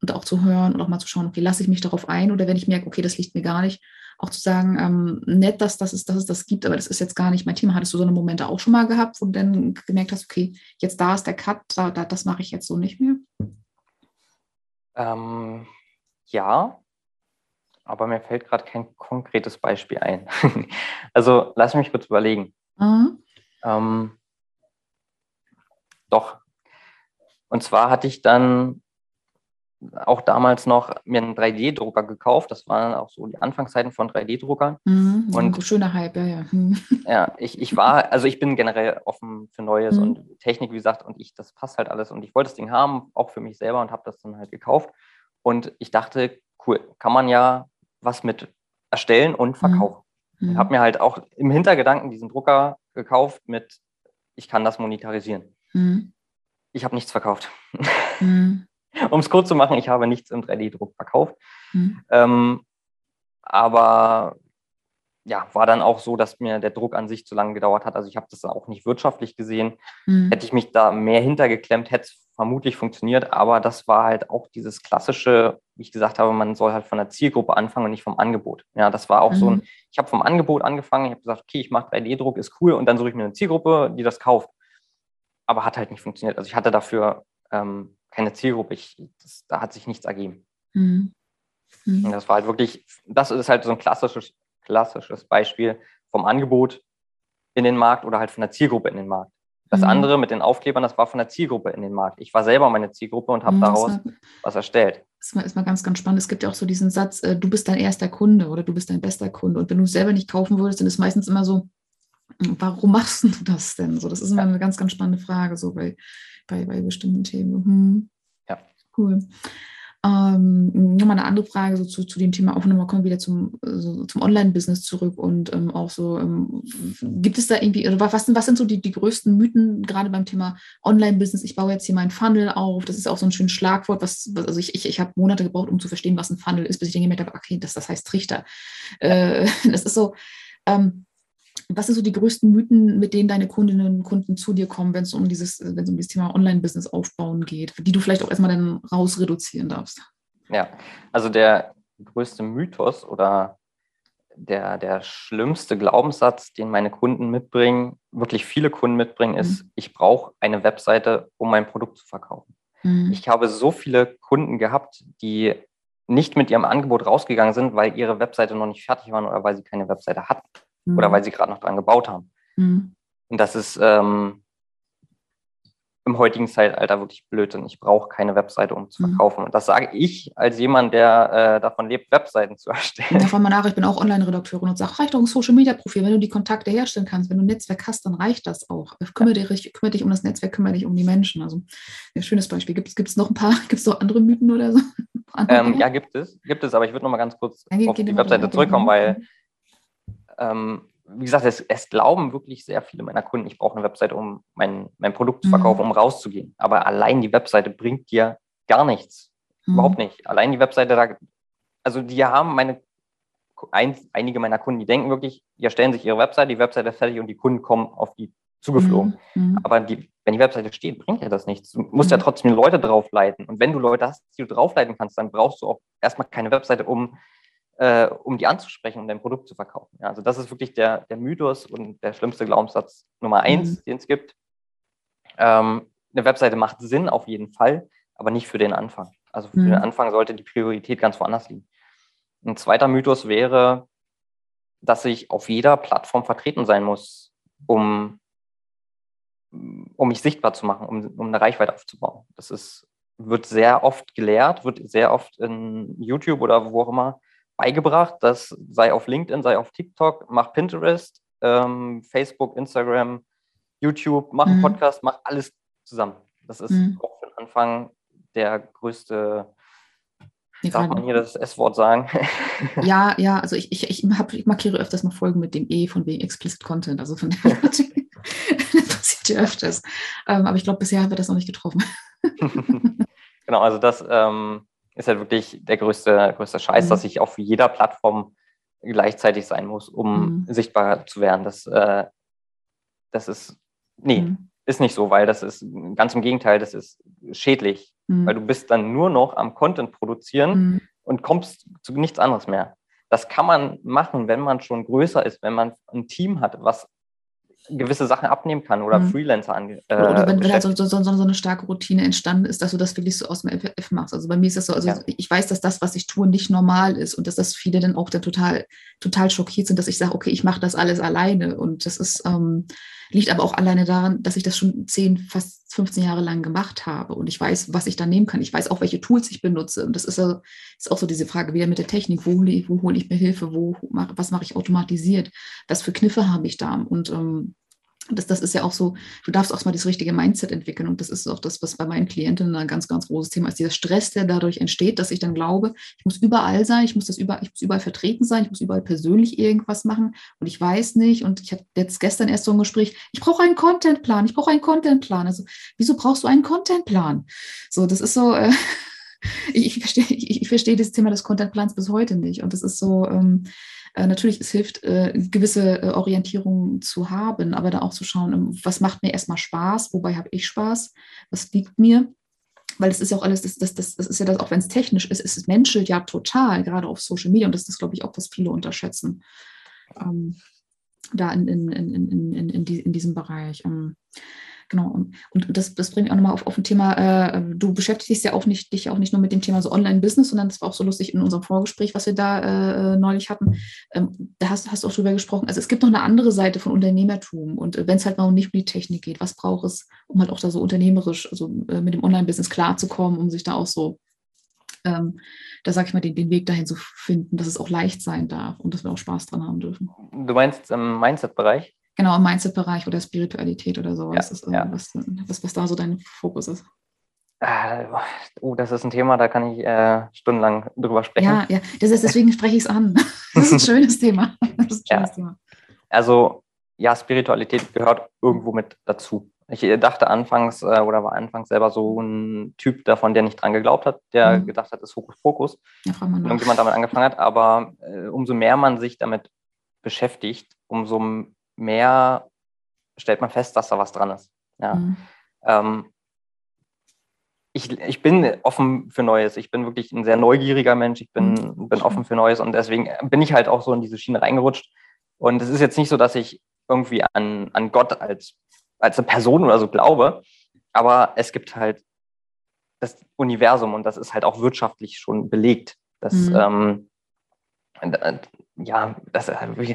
Und auch zu hören und auch mal zu schauen, okay, lasse ich mich darauf ein oder wenn ich merke, okay, das liegt mir gar nicht, auch zu sagen, ähm, nett, dass, das ist, dass es das gibt, aber das ist jetzt gar nicht mein Thema. Hattest du so eine Momente auch schon mal gehabt, wo du dann gemerkt hast, okay, jetzt da ist der Cut, da, da, das mache ich jetzt so nicht mehr? Ähm, ja, aber mir fällt gerade kein konkretes Beispiel ein. also lass mich kurz überlegen. Mhm. Ähm, doch. Und zwar hatte ich dann auch damals noch mir einen 3D-Drucker gekauft. Das waren auch so die Anfangszeiten von 3D-Druckern. Mhm, und schöner Hype, ja, ja. Mhm. Ja, ich, ich war, also ich bin generell offen für Neues mhm. und Technik, wie gesagt, und ich, das passt halt alles. Und ich wollte das Ding haben, auch für mich selber und habe das dann halt gekauft. Und ich dachte, cool, kann man ja was mit erstellen und mhm. verkaufen. Mhm. Habe mir halt auch im Hintergedanken diesen Drucker gekauft mit, ich kann das monetarisieren. Mhm. Ich habe nichts verkauft. Um es kurz zu machen, ich habe nichts im 3D-Druck verkauft. Mhm. Ähm, aber ja, war dann auch so, dass mir der Druck an sich zu lange gedauert hat. Also ich habe das auch nicht wirtschaftlich gesehen. Mhm. Hätte ich mich da mehr hintergeklemmt, hätte es vermutlich funktioniert. Aber das war halt auch dieses klassische, wie ich gesagt habe, man soll halt von der Zielgruppe anfangen und nicht vom Angebot. Ja, das war auch mhm. so ein, mhm. ich habe vom Angebot angefangen, ich habe gesagt, okay, ich mache 3D-Druck, ist cool und dann suche ich mir eine Zielgruppe, die das kauft. Aber hat halt nicht funktioniert. Also ich hatte dafür ähm, keine Zielgruppe. Ich, das, da hat sich nichts ergeben. Mhm. Mhm. Und das war halt wirklich, das ist halt so ein klassisches, klassisches Beispiel vom Angebot in den Markt oder halt von der Zielgruppe in den Markt. Das mhm. andere mit den Aufklebern, das war von der Zielgruppe in den Markt. Ich war selber meine Zielgruppe und habe mhm, daraus war, was erstellt. Das ist mal ganz, ganz spannend. Es gibt ja auch so diesen Satz, äh, du bist dein erster Kunde oder du bist dein bester Kunde. Und wenn du es selber nicht kaufen würdest, dann ist meistens immer so, warum machst du das denn? So, das ist immer eine ganz, ganz spannende Frage, so bei, bei, bei bestimmten Themen. Hm. Ja. Cool. Ähm, nochmal eine andere Frage so zu, zu dem Thema auch nochmal kommen wir wieder zum, so, zum Online-Business zurück und ähm, auch so, ähm, gibt es da irgendwie, oder was, was sind so die, die größten Mythen gerade beim Thema Online-Business? Ich baue jetzt hier meinen Funnel auf, das ist auch so ein schönes Schlagwort, was, was also ich, ich, ich habe Monate gebraucht, um zu verstehen, was ein Funnel ist, bis ich dann gemerkt habe, okay, das, das heißt Trichter. Äh, das ist so, ähm, was sind so die größten Mythen, mit denen deine Kundinnen und Kunden zu dir kommen, wenn es um dieses, wenn es um dieses Thema Online-Business aufbauen geht, die du vielleicht auch erstmal dann raus reduzieren darfst? Ja, also der größte Mythos oder der, der schlimmste Glaubenssatz, den meine Kunden mitbringen, wirklich viele Kunden mitbringen, ist, mhm. ich brauche eine Webseite, um mein Produkt zu verkaufen. Mhm. Ich habe so viele Kunden gehabt, die nicht mit ihrem Angebot rausgegangen sind, weil ihre Webseite noch nicht fertig war oder weil sie keine Webseite hatten mhm. oder weil sie gerade noch dran gebaut haben. Mhm. Und das ist ähm, im heutigen Zeitalter wirklich blöd und ich brauche keine Webseite, um zu mhm. verkaufen. Und das sage ich als jemand, der äh, davon lebt, Webseiten zu erstellen. Davon mal nach, ich bin auch Online-Redakteurin und sage, reicht doch ein Social-Media-Profil. Wenn du die Kontakte herstellen kannst, wenn du ein Netzwerk hast, dann reicht das auch. Kümmere, ja. dich, kümmere dich um das Netzwerk, kümmere dich um die Menschen. Also ein schönes Beispiel. Gibt es noch ein paar, gibt es noch andere Mythen oder so? Ähm, ja, gibt es, gibt es, aber ich würde noch mal ganz kurz ja, auf die Webseite zurückkommen, weil ähm, wie gesagt, es, es, glauben wirklich sehr viele meiner Kunden, ich brauche eine Webseite, um mein, mein Produkt zu verkaufen, mhm. um rauszugehen. Aber allein die Webseite bringt dir gar nichts. Mhm. Überhaupt nicht. Allein die Webseite, da, also die haben meine, ein, einige meiner Kunden, die denken wirklich, die erstellen sich ihre Webseite, die Webseite ist fertig und die Kunden kommen auf die zugeflogen. Mhm. mhm. Aber die, wenn die Webseite steht, bringt ja das nichts. Du musst ja mhm. trotzdem Leute draufleiten. Und wenn du Leute hast, die du draufleiten kannst, dann brauchst du auch erstmal keine Webseite, um äh, um die anzusprechen, um dein Produkt zu verkaufen. Ja, also das ist wirklich der, der Mythos und der schlimmste Glaubenssatz Nummer eins, mhm. den es gibt. Ähm, eine Webseite macht Sinn auf jeden Fall, aber nicht für den Anfang. Also für mhm. den Anfang sollte die Priorität ganz woanders liegen. Ein zweiter Mythos wäre, dass ich auf jeder Plattform vertreten sein muss, um, um mich sichtbar zu machen, um, um eine Reichweite aufzubauen. Das ist, wird sehr oft gelehrt, wird sehr oft in YouTube oder wo auch immer beigebracht. Das sei auf LinkedIn, sei auf TikTok, mach Pinterest, ähm, Facebook, Instagram, YouTube, mach einen mhm. Podcast, mach alles zusammen. Das ist mhm. auch für den Anfang der größte ich Darf man hier das S-Wort sagen? Ja, ja, also ich, ich, ich, hab, ich markiere öfters mal Folgen mit dem E von wegen Explicit Content. Also von der passiert ja öfters. Ähm, aber ich glaube, bisher haben wir das noch nicht getroffen. genau, also das ähm, ist halt wirklich der größte, größte Scheiß, mhm. dass ich auf jeder Plattform gleichzeitig sein muss, um mhm. sichtbar zu werden. Das, äh, das ist, nee, mhm. ist nicht so, weil das ist ganz im Gegenteil, das ist schädlich, mhm. weil du bist dann nur noch am Content produzieren mhm. und kommst zu nichts anderes mehr. Das kann man machen, wenn man schon größer ist, wenn man ein Team hat, was gewisse Sachen abnehmen kann oder mhm. Freelancer an. Äh, oder wenn, wenn halt so, so, so, so, eine starke Routine entstanden ist, dass du das wirklich so aus dem FF machst. Also bei mir ist das so, also ja. ich weiß, dass das, was ich tue, nicht normal ist und dass das viele dann auch dann total, total schockiert sind, dass ich sage, okay, ich mache das alles alleine. Und das ist, ähm, liegt aber auch alleine daran, dass ich das schon 10, fast 15 Jahre lang gemacht habe und ich weiß, was ich da nehmen kann. Ich weiß auch, welche Tools ich benutze. Und das ist, also, ist auch so diese Frage wieder mit der Technik. Wo, wo hole ich mir Hilfe? Wo, was mache ich automatisiert? Was für Kniffe habe ich da? Und ähm, das, das ist ja auch so, du darfst auch mal das richtige Mindset entwickeln. Und das ist auch das, was bei meinen Klienten ein ganz, ganz großes Thema ist. Dieser Stress, der dadurch entsteht, dass ich dann glaube, ich muss überall sein, ich muss das überall, ich muss überall vertreten sein, ich muss überall persönlich irgendwas machen und ich weiß nicht. Und ich hatte jetzt gestern erst so ein Gespräch, ich brauche einen Contentplan, ich brauche einen Contentplan. Also, wieso brauchst du einen Contentplan? So, das ist so, äh, ich, ich verstehe ich, ich versteh das Thema des Contentplans bis heute nicht. Und das ist so, ähm, äh, natürlich, es hilft, äh, gewisse äh, Orientierung zu haben, aber da auch zu schauen, ähm, was macht mir erstmal Spaß, wobei habe ich Spaß, was liegt mir. Weil es ist ja auch alles, das, das, das, das ist ja das, auch wenn es technisch ist, es menschelt ja total, gerade auf Social Media. Und das ist, glaube ich, auch, was viele unterschätzen. Ähm, da in, in, in, in, in, in, die, in diesem Bereich. Ähm, Genau. Und, und das, das bringt mich auch nochmal auf, auf ein Thema, äh, du beschäftigst ja auch nicht, dich auch nicht nur mit dem Thema so Online-Business, sondern das war auch so lustig in unserem Vorgespräch, was wir da äh, neulich hatten. Ähm, da hast, hast du auch drüber gesprochen. Also es gibt noch eine andere Seite von Unternehmertum. Und äh, wenn es halt mal nicht um die Technik geht, was braucht es, um halt auch da so unternehmerisch, also äh, mit dem Online-Business klarzukommen, um sich da auch so ähm, da sage ich mal, den, den, Weg dahin zu finden, dass es auch leicht sein darf und dass wir auch Spaß dran haben dürfen. Du meinst im Mindset-Bereich? Genau, im Mindset-Bereich oder Spiritualität oder sowas. Ja, ist ja. was, was, was da so dein Fokus ist. Äh, oh, das ist ein Thema, da kann ich äh, stundenlang drüber sprechen. Ja, ja, das ist, deswegen spreche ich es an. Das ist ein schönes Thema. Das ist ein schönes ja. Thema. Also, ja, Spiritualität gehört irgendwo mit dazu. Ich dachte anfangs äh, oder war anfangs selber so ein Typ davon, der nicht dran geglaubt hat, der mhm. gedacht hat, es ist Hokuspokus. Ja, und irgendjemand damit angefangen hat. Aber äh, umso mehr man sich damit beschäftigt, umso mehr stellt man fest, dass da was dran ist. Ja. Mhm. Ähm, ich, ich bin offen für Neues. Ich bin wirklich ein sehr neugieriger Mensch. Ich bin, mhm. bin offen für Neues und deswegen bin ich halt auch so in diese Schiene reingerutscht. Und es ist jetzt nicht so, dass ich irgendwie an, an Gott als, als eine Person oder so glaube, aber es gibt halt das Universum und das ist halt auch wirtschaftlich schon belegt. Dass, mhm. ähm, ja, das,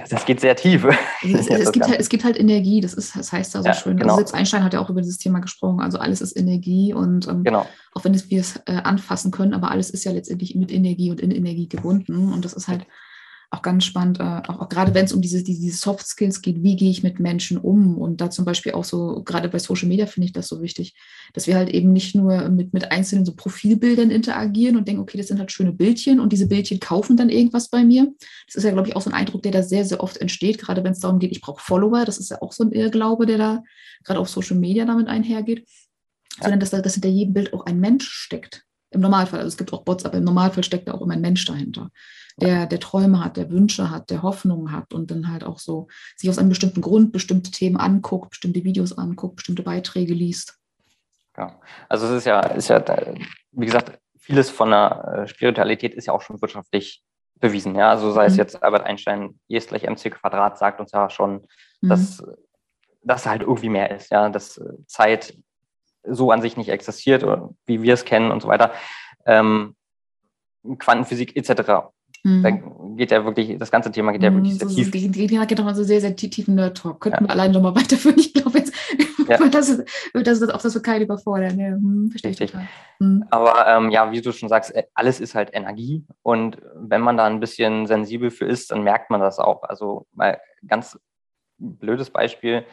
das geht sehr tief. Es, es, gibt halt, es, gibt halt, Energie, das, ist, das heißt da so ja, schön. Also genau. Also Einstein hat ja auch über dieses Thema gesprochen. Also alles ist Energie und ähm, genau. auch wenn wir es äh, anfassen können, aber alles ist ja letztendlich mit Energie und in Energie gebunden. Und das ist halt auch ganz spannend, äh, auch, auch, gerade wenn es um diese, diese Soft Skills geht, wie gehe ich mit Menschen um? Und da zum Beispiel auch so, gerade bei Social Media finde ich das so wichtig, dass wir halt eben nicht nur mit, mit einzelnen so Profilbildern interagieren und denken, okay, das sind halt schöne Bildchen und diese Bildchen kaufen dann irgendwas bei mir. Das ist ja, glaube ich, auch so ein Eindruck, der da sehr, sehr oft entsteht, gerade wenn es darum geht, ich brauche Follower. Das ist ja auch so ein Irrglaube, der da gerade auf Social Media damit einhergeht. Sondern dass, dass hinter jedem Bild auch ein Mensch steckt. Im Normalfall, also es gibt auch Bots, aber im Normalfall steckt da auch immer ein Mensch dahinter der, der Träume hat, der Wünsche hat, der Hoffnungen hat und dann halt auch so sich aus einem bestimmten Grund bestimmte Themen anguckt, bestimmte Videos anguckt, bestimmte Beiträge liest. Ja, also es ist ja, ist ja, wie gesagt, vieles von der äh, Spiritualität ist ja auch schon wirtschaftlich bewiesen. Ja, also sei mhm. es jetzt Albert Einstein, E ist gleich mc Quadrat sagt uns ja schon, mhm. dass das halt irgendwie mehr ist, ja, dass äh, Zeit so an sich nicht existiert, wie wir es kennen und so weiter. Ähm, Quantenphysik etc. Mhm. Da geht ja wirklich, das ganze Thema geht ja wirklich sehr so, tief. Die geht doch mal so sehr, sehr tiefen Nerd-Talk. Könnten ja. wir alleine nochmal weiterführen. Ich glaube jetzt, ja. das, das, das, auch das wird keinen überfordern. Ja, hm, verstehe ich. Hm. Aber ähm, ja, wie du schon sagst, äh, alles ist halt Energie. Und wenn man da ein bisschen sensibel für ist, dann merkt man das auch. Also mal ganz blödes Beispiel.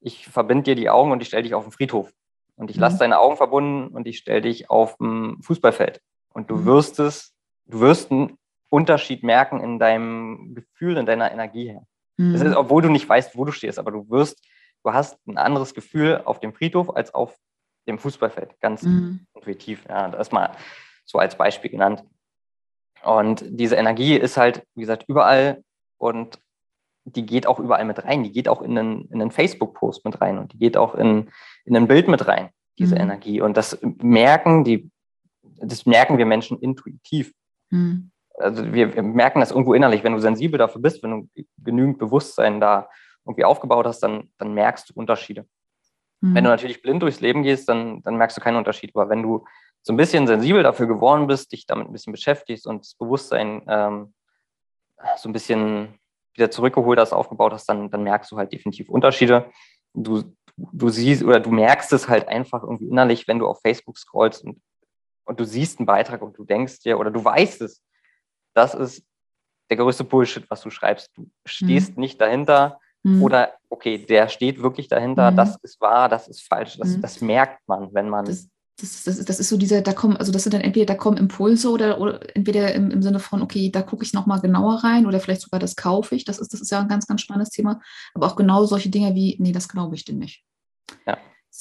Ich verbinde dir die Augen und ich stelle dich auf den Friedhof. Und ich lasse mhm. deine Augen verbunden und ich stelle dich auf dem Fußballfeld. Und du mhm. wirst es, du wirst ein Unterschied merken in deinem Gefühl, in deiner Energie her. Mhm. Das ist, obwohl du nicht weißt, wo du stehst, aber du wirst, du hast ein anderes Gefühl auf dem Friedhof als auf dem Fußballfeld. Ganz mhm. intuitiv. Ja, das ist mal so als Beispiel genannt. Und diese Energie ist halt, wie gesagt, überall und die geht auch überall mit rein. Die geht auch in einen, in einen Facebook-Post mit rein und die geht auch in, in ein Bild mit rein, diese mhm. Energie. Und das merken die, das merken wir Menschen intuitiv. Mhm also wir, merken das irgendwo innerlich, wenn du sensibel dafür bist, wenn du genügend Bewusstsein da irgendwie aufgebaut hast, dann, dann merkst du Unterschiede. Mhm. Wenn du natürlich blind durchs Leben gehst, dann, dann merkst du keinen Unterschied. Aber wenn du so ein bisschen sensibel dafür geworden bist, dich damit ein bisschen beschäftigst und das Bewusstsein ähm, so ein bisschen wieder zurückgeholt hast, aufgebaut hast, dann, dann merkst du halt definitiv Unterschiede. Du, du siehst oder du merkst es halt einfach irgendwie innerlich, wenn du auf Facebook scrollst und, und du siehst einen Beitrag und du denkst dir oder du weißt es, das ist der größte Bullshit, was du schreibst. Du stehst mhm. nicht dahinter mhm. oder, okay, der steht wirklich dahinter, mhm. das ist wahr, das ist falsch. Das, mhm. das merkt man, wenn man. Das, das, das, das, ist so dieser, da kommen, also das sind dann entweder, da kommen Impulse oder, oder entweder im, im Sinne von, okay, da gucke ich nochmal genauer rein oder vielleicht sogar das kaufe ich. Das ist, das ist ja ein ganz, ganz spannendes Thema. Aber auch genau solche Dinge wie, nee, das glaube ich dir nicht. Ja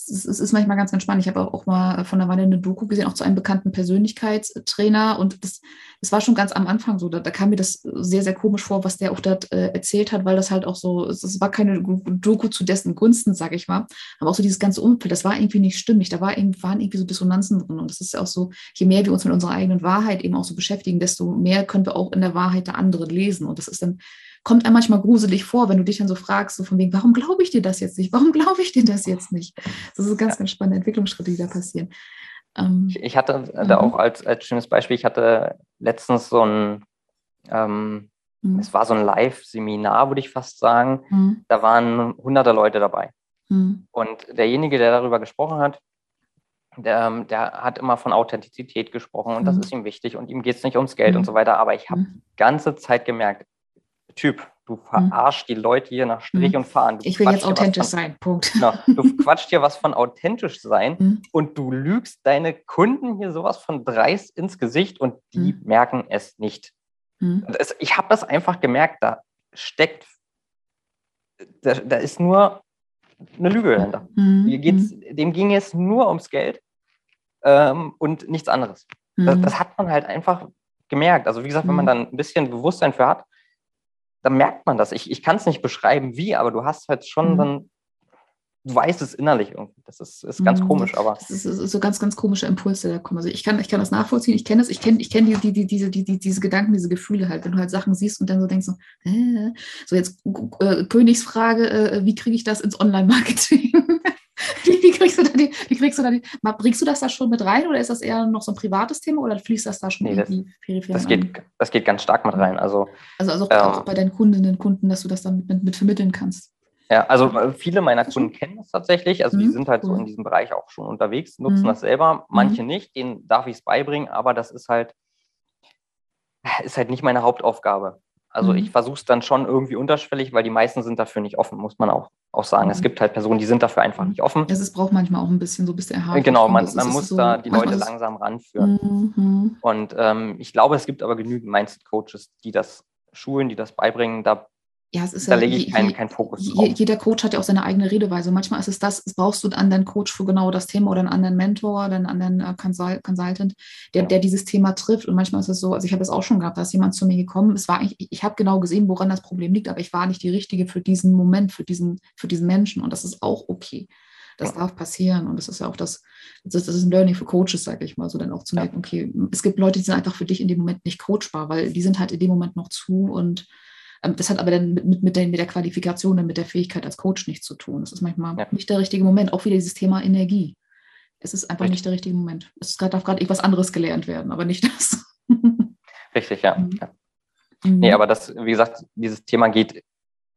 es, ist manchmal ganz, ganz spannend. Ich habe auch, mal von der Weile eine Doku gesehen, auch zu einem bekannten Persönlichkeitstrainer. Und das, das war schon ganz am Anfang so. Da, da kam mir das sehr, sehr komisch vor, was der auch dort äh, erzählt hat, weil das halt auch so, es war keine Doku zu dessen Gunsten, sag ich mal. Aber auch so dieses ganze Umfeld, das war irgendwie nicht stimmig. Da war, waren irgendwie so Dissonanzen drin. Und das ist auch so, je mehr wir uns mit unserer eigenen Wahrheit eben auch so beschäftigen, desto mehr können wir auch in der Wahrheit der anderen lesen. Und das ist dann kommt einem manchmal gruselig vor, wenn du dich dann so fragst, so von wegen, warum glaube ich dir das jetzt nicht? Warum glaube ich dir das jetzt nicht? Das sind ganz, ganz spannende Entwicklungsschritte, die da passieren. Ähm, ich hatte da mhm. auch als, als schönes Beispiel, ich hatte letztens so ein, ähm, mhm. es war so ein Live-Seminar, würde ich fast sagen. Mhm. Da waren hunderte Leute dabei. Mhm. Und derjenige, der darüber gesprochen hat, der, der, hat immer von Authentizität gesprochen und mhm. das ist ihm wichtig und ihm geht es nicht ums Geld mhm. und so weiter. Aber ich habe mhm. die ganze Zeit gemerkt, Typ. Du hm. verarschst die Leute hier nach Strich mhm. und Fahren. Du ich will jetzt authentisch von, sein, Punkt. Genau, du quatscht hier was von authentisch sein mhm. und du lügst deine Kunden hier sowas von dreist ins Gesicht und die mhm. merken es nicht. Hm. Es, ich habe das einfach gemerkt, da steckt, da, da ist nur eine Lüge dahinter. Hm. Dem ging es nur ums Geld ähm, und nichts anderes. Das, das hat man halt einfach gemerkt. Also wie gesagt, wenn man dann ein bisschen Bewusstsein für hat, dann merkt man das. Ich, ich kann es nicht beschreiben, wie, aber du hast halt schon mhm. dann, du weißt es innerlich irgendwie. Das ist, ist ganz mhm. komisch, aber. Das ist, so ganz, ganz komische Impulse, da kommen. Also ich kann, ich kann das nachvollziehen, ich kenne das, ich kenne ich kenn die, die, die, diese, die, die, diese Gedanken, diese Gefühle halt, wenn du halt Sachen siehst und dann so denkst, so, äh, so jetzt äh, Königsfrage, äh, wie kriege ich das ins Online-Marketing? wie, wie, kriegst du da die, wie kriegst du da die, bringst du das da schon mit rein oder ist das eher noch so ein privates Thema oder fließt das da schon nee, irgendwie das, das geht, das geht ganz stark mit rein. Also, also, also auch, ähm, bei deinen Kundinnen und Kunden, dass du das dann mit, mit vermitteln kannst. Ja, also äh, viele meiner Kunden kennen das tatsächlich. Also mhm, die sind halt so in diesem Bereich auch schon unterwegs, nutzen mhm. das selber. Manche mhm. nicht, denen darf ich es beibringen, aber das ist halt, ist halt nicht meine Hauptaufgabe. Also mhm. ich versuche es dann schon irgendwie unterschwellig, weil die meisten sind dafür nicht offen, muss man auch, auch sagen. Mhm. Es gibt halt Personen, die sind dafür einfach nicht offen. Es braucht manchmal auch ein bisschen so bis der Haar. Genau, man, man muss so, da die Leute langsam ranführen. Mhm. Und ähm, ich glaube, es gibt aber genügend Mindset-Coaches, die das schulen, die das beibringen. Da ja, es ist da lege ich keinen kein Fokus drauf. Jeder Coach hat ja auch seine eigene Redeweise. Manchmal ist es das, brauchst du einen anderen Coach für genau das Thema oder einen anderen Mentor einen anderen äh, Consultant, der, ja. der dieses Thema trifft. Und manchmal ist es so, also ich habe es auch schon gehabt, da ist jemand zu mir gekommen. Es war eigentlich, ich habe genau gesehen, woran das Problem liegt, aber ich war nicht die Richtige für diesen Moment, für diesen, für diesen Menschen. Und das ist auch okay. Das ja. darf passieren. Und das ist ja auch das, das ist, das ist ein Learning für Coaches, sage ich mal, so dann auch zu merken, okay, es gibt Leute, die sind einfach für dich in dem Moment nicht coachbar, weil die sind halt in dem Moment noch zu und das hat aber dann mit, mit, mit, der, mit der Qualifikation und mit der Fähigkeit als Coach nichts zu tun. Das ist manchmal ja. nicht der richtige Moment. Auch wieder dieses Thema Energie. Es ist einfach Richtig. nicht der richtige Moment. Es darf gerade etwas anderes gelernt werden, aber nicht das. Richtig, ja. Mhm. ja. Mhm. Nee, aber das, wie gesagt, dieses Thema geht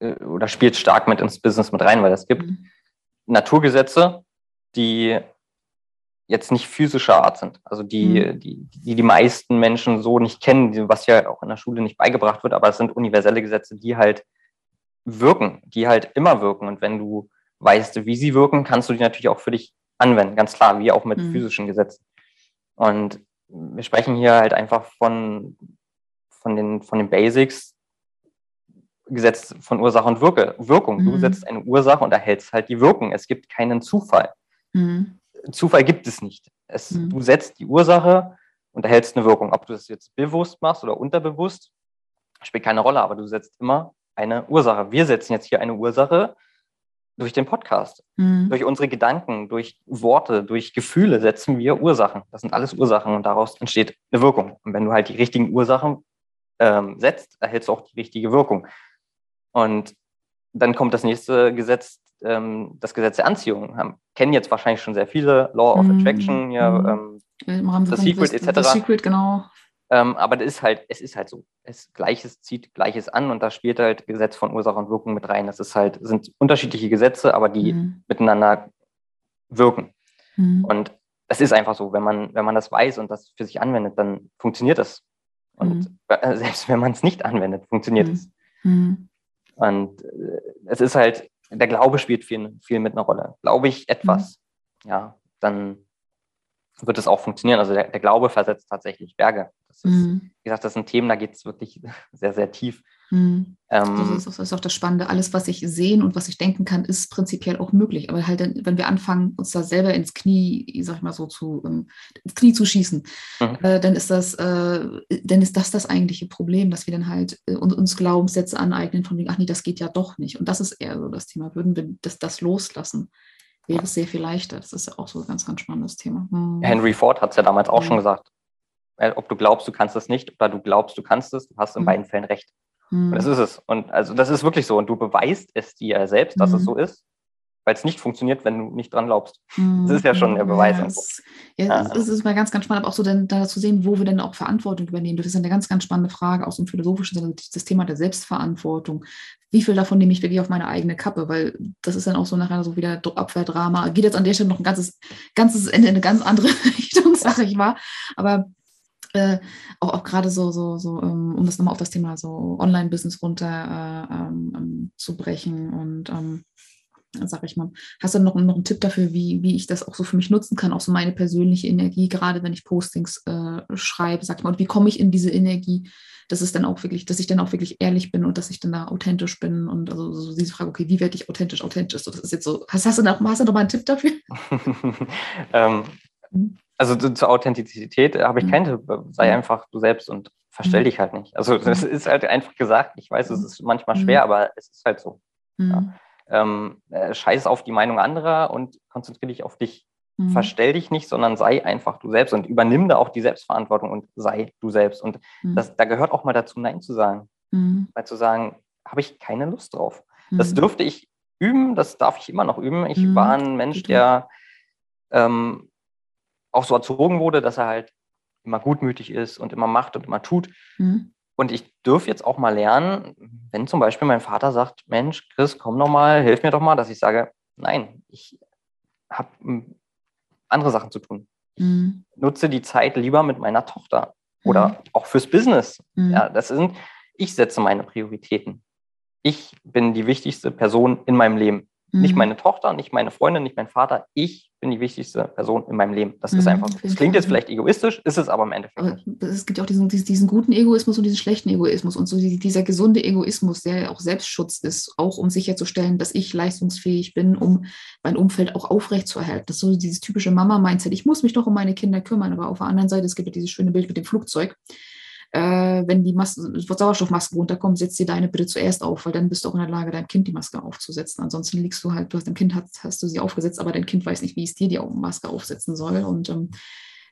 äh, oder spielt stark mit ins Business mit rein, weil es gibt mhm. Naturgesetze, die jetzt nicht physischer Art sind. Also die, mhm. die, die die meisten Menschen so nicht kennen, was ja auch in der Schule nicht beigebracht wird, aber es sind universelle Gesetze, die halt wirken, die halt immer wirken. Und wenn du weißt, wie sie wirken, kannst du die natürlich auch für dich anwenden, ganz klar, wie auch mit mhm. physischen Gesetzen. Und wir sprechen hier halt einfach von, von, den, von den Basics, Gesetz von Ursache und Wirke, Wirkung. Mhm. Du setzt eine Ursache und erhältst halt die Wirkung. Es gibt keinen Zufall. Mhm. Zufall gibt es nicht. Es, mhm. Du setzt die Ursache und erhältst eine Wirkung. Ob du das jetzt bewusst machst oder unterbewusst, spielt keine Rolle, aber du setzt immer eine Ursache. Wir setzen jetzt hier eine Ursache durch den Podcast, mhm. durch unsere Gedanken, durch Worte, durch Gefühle setzen wir Ursachen. Das sind alles Ursachen und daraus entsteht eine Wirkung. Und wenn du halt die richtigen Ursachen ähm, setzt, erhältst du auch die richtige Wirkung. Und dann kommt das nächste Gesetz, ähm, das Gesetz der Anziehung. Haben, kennen jetzt wahrscheinlich schon sehr viele, Law of mhm. Attraction, ja, mhm. ähm, The Secret etc. The Secret, genau. Ähm, aber das ist halt, es ist halt so. Es Gleiches zieht Gleiches an und da spielt halt Gesetz von Ursache und Wirkung mit rein. Das ist halt, sind unterschiedliche Gesetze, aber die mhm. miteinander wirken. Mhm. Und es ist einfach so, wenn man, wenn man das weiß und das für sich anwendet, dann funktioniert das. Und mhm. Selbst wenn man es nicht anwendet, funktioniert es. Und äh, es ist halt, der Glaube spielt viel, viel mit einer Rolle. Glaube ich etwas, mhm. ja, dann wird es auch funktionieren. Also der, der Glaube versetzt tatsächlich Berge. Das ist, mhm. wie gesagt, das sind Themen, da geht es wirklich sehr, sehr tief. Mhm. Ähm, das, ist, das, ist, auch das Spannende. Alles, was ich sehen und was ich denken kann, ist prinzipiell auch möglich. Aber halt, wenn wir anfangen, uns da selber ins Knie, sag ich mal so, zu, ähm, ins Knie zu schießen, mhm. äh, dann ist das, äh, dann ist das das eigentliche Problem, dass wir dann halt äh, uns, Glaubenssätze aneignen von wegen, ach nee, das geht ja doch nicht. Und das ist eher so das Thema. Würden wir das, das loslassen, wäre es sehr viel leichter. Das ist ja auch so ein ganz, ganz spannendes Thema. Mhm. Henry Ford hat es ja damals auch schon gesagt. Äh, ob du glaubst, du kannst es nicht oder du glaubst, du kannst es, du hast in mhm. beiden Fällen recht. Mhm. das ist es. Und also das ist wirklich so. Und du beweist es dir selbst, dass mhm. es so ist, weil es nicht funktioniert, wenn du nicht dran glaubst. Mhm. Das ist ja schon der Beweis. Ja, es, ja, es ist mal ganz, ganz spannend, aber auch so dann, da zu sehen, wo wir denn auch Verantwortung übernehmen. Das ist eine ganz, ganz spannende Frage, auch so im philosophischen Sinne, das Thema der Selbstverantwortung. Wie viel davon nehme ich wirklich auf meine eigene Kappe? Weil das ist dann auch so nachher so wieder Abwehrdrama. Geht jetzt an der Stelle noch ein ganzes, ganzes Ende in eine ganz andere Richtung, sage ich mal. Aber äh, auch, auch gerade so, so, so, ähm, um das nochmal auf das Thema so Online-Business runter äh, ähm, ähm zu brechen und ähm, sag ich mal, hast du noch, noch einen Tipp dafür, wie, wie ich das auch so für mich nutzen kann, auch so meine persönliche Energie, gerade wenn ich Postings äh, schreibe, sag ich mal, und wie komme ich in diese Energie, dass es dann auch wirklich, dass ich dann auch wirklich ehrlich bin und dass ich dann da authentisch bin und also so diese Frage, okay, wie werde ich authentisch, authentisch, so, das ist jetzt so, hast, hast, du, noch, hast du noch mal einen Tipp dafür? ähm, mhm. Also zur Authentizität habe ich mhm. keinen Tipp. Sei einfach du selbst und verstell mhm. dich halt nicht. Also das ist halt einfach gesagt. Ich weiß, es ist manchmal schwer, aber es ist halt so. Ja. Ähm, äh, scheiß auf die Meinung anderer und konzentriere dich auf dich. Mhm. Verstell dich nicht, sondern sei einfach du selbst und übernimm da auch die Selbstverantwortung und sei du selbst. Und mhm. das, da gehört auch mal dazu, Nein zu sagen. Mhm. Weil zu sagen, habe ich keine Lust drauf. Das dürfte ich üben, das darf ich immer noch üben. Ich war ein Mensch, der ähm, auch so erzogen wurde, dass er halt immer gutmütig ist und immer macht und immer tut. Mhm. Und ich dürfe jetzt auch mal lernen, wenn zum Beispiel mein Vater sagt, Mensch, Chris, komm noch mal, hilf mir doch mal, dass ich sage, nein, ich habe hm, andere Sachen zu tun. Mhm. nutze die Zeit lieber mit meiner Tochter oder mhm. auch fürs Business. Mhm. Ja, das sind, ich setze meine Prioritäten. Ich bin die wichtigste Person in meinem Leben. Mhm. Nicht meine Tochter, nicht meine Freundin, nicht mein Vater. Ich bin die wichtigste Person in meinem Leben. Das mhm, ist einfach, das klingt jetzt vielleicht egoistisch, ist es aber im Endeffekt. Aber es gibt auch diesen, diesen, guten Egoismus und diesen schlechten Egoismus und so dieser gesunde Egoismus, der auch Selbstschutz ist, auch um sicherzustellen, dass ich leistungsfähig bin, um mein Umfeld auch aufrechtzuerhalten. Das ist so dieses typische Mama-Mindset. Ich muss mich doch um meine Kinder kümmern, aber auf der anderen Seite, es gibt ja dieses schöne Bild mit dem Flugzeug äh, wenn die Mas Sauerstoffmasken runterkommen, setz dir deine bitte zuerst auf, weil dann bist du auch in der Lage, deinem Kind die Maske aufzusetzen. Ansonsten liegst du halt, du hast dem Kind hast, hast du sie aufgesetzt, aber dein Kind weiß nicht, wie es dir die Maske aufsetzen soll. Und ähm,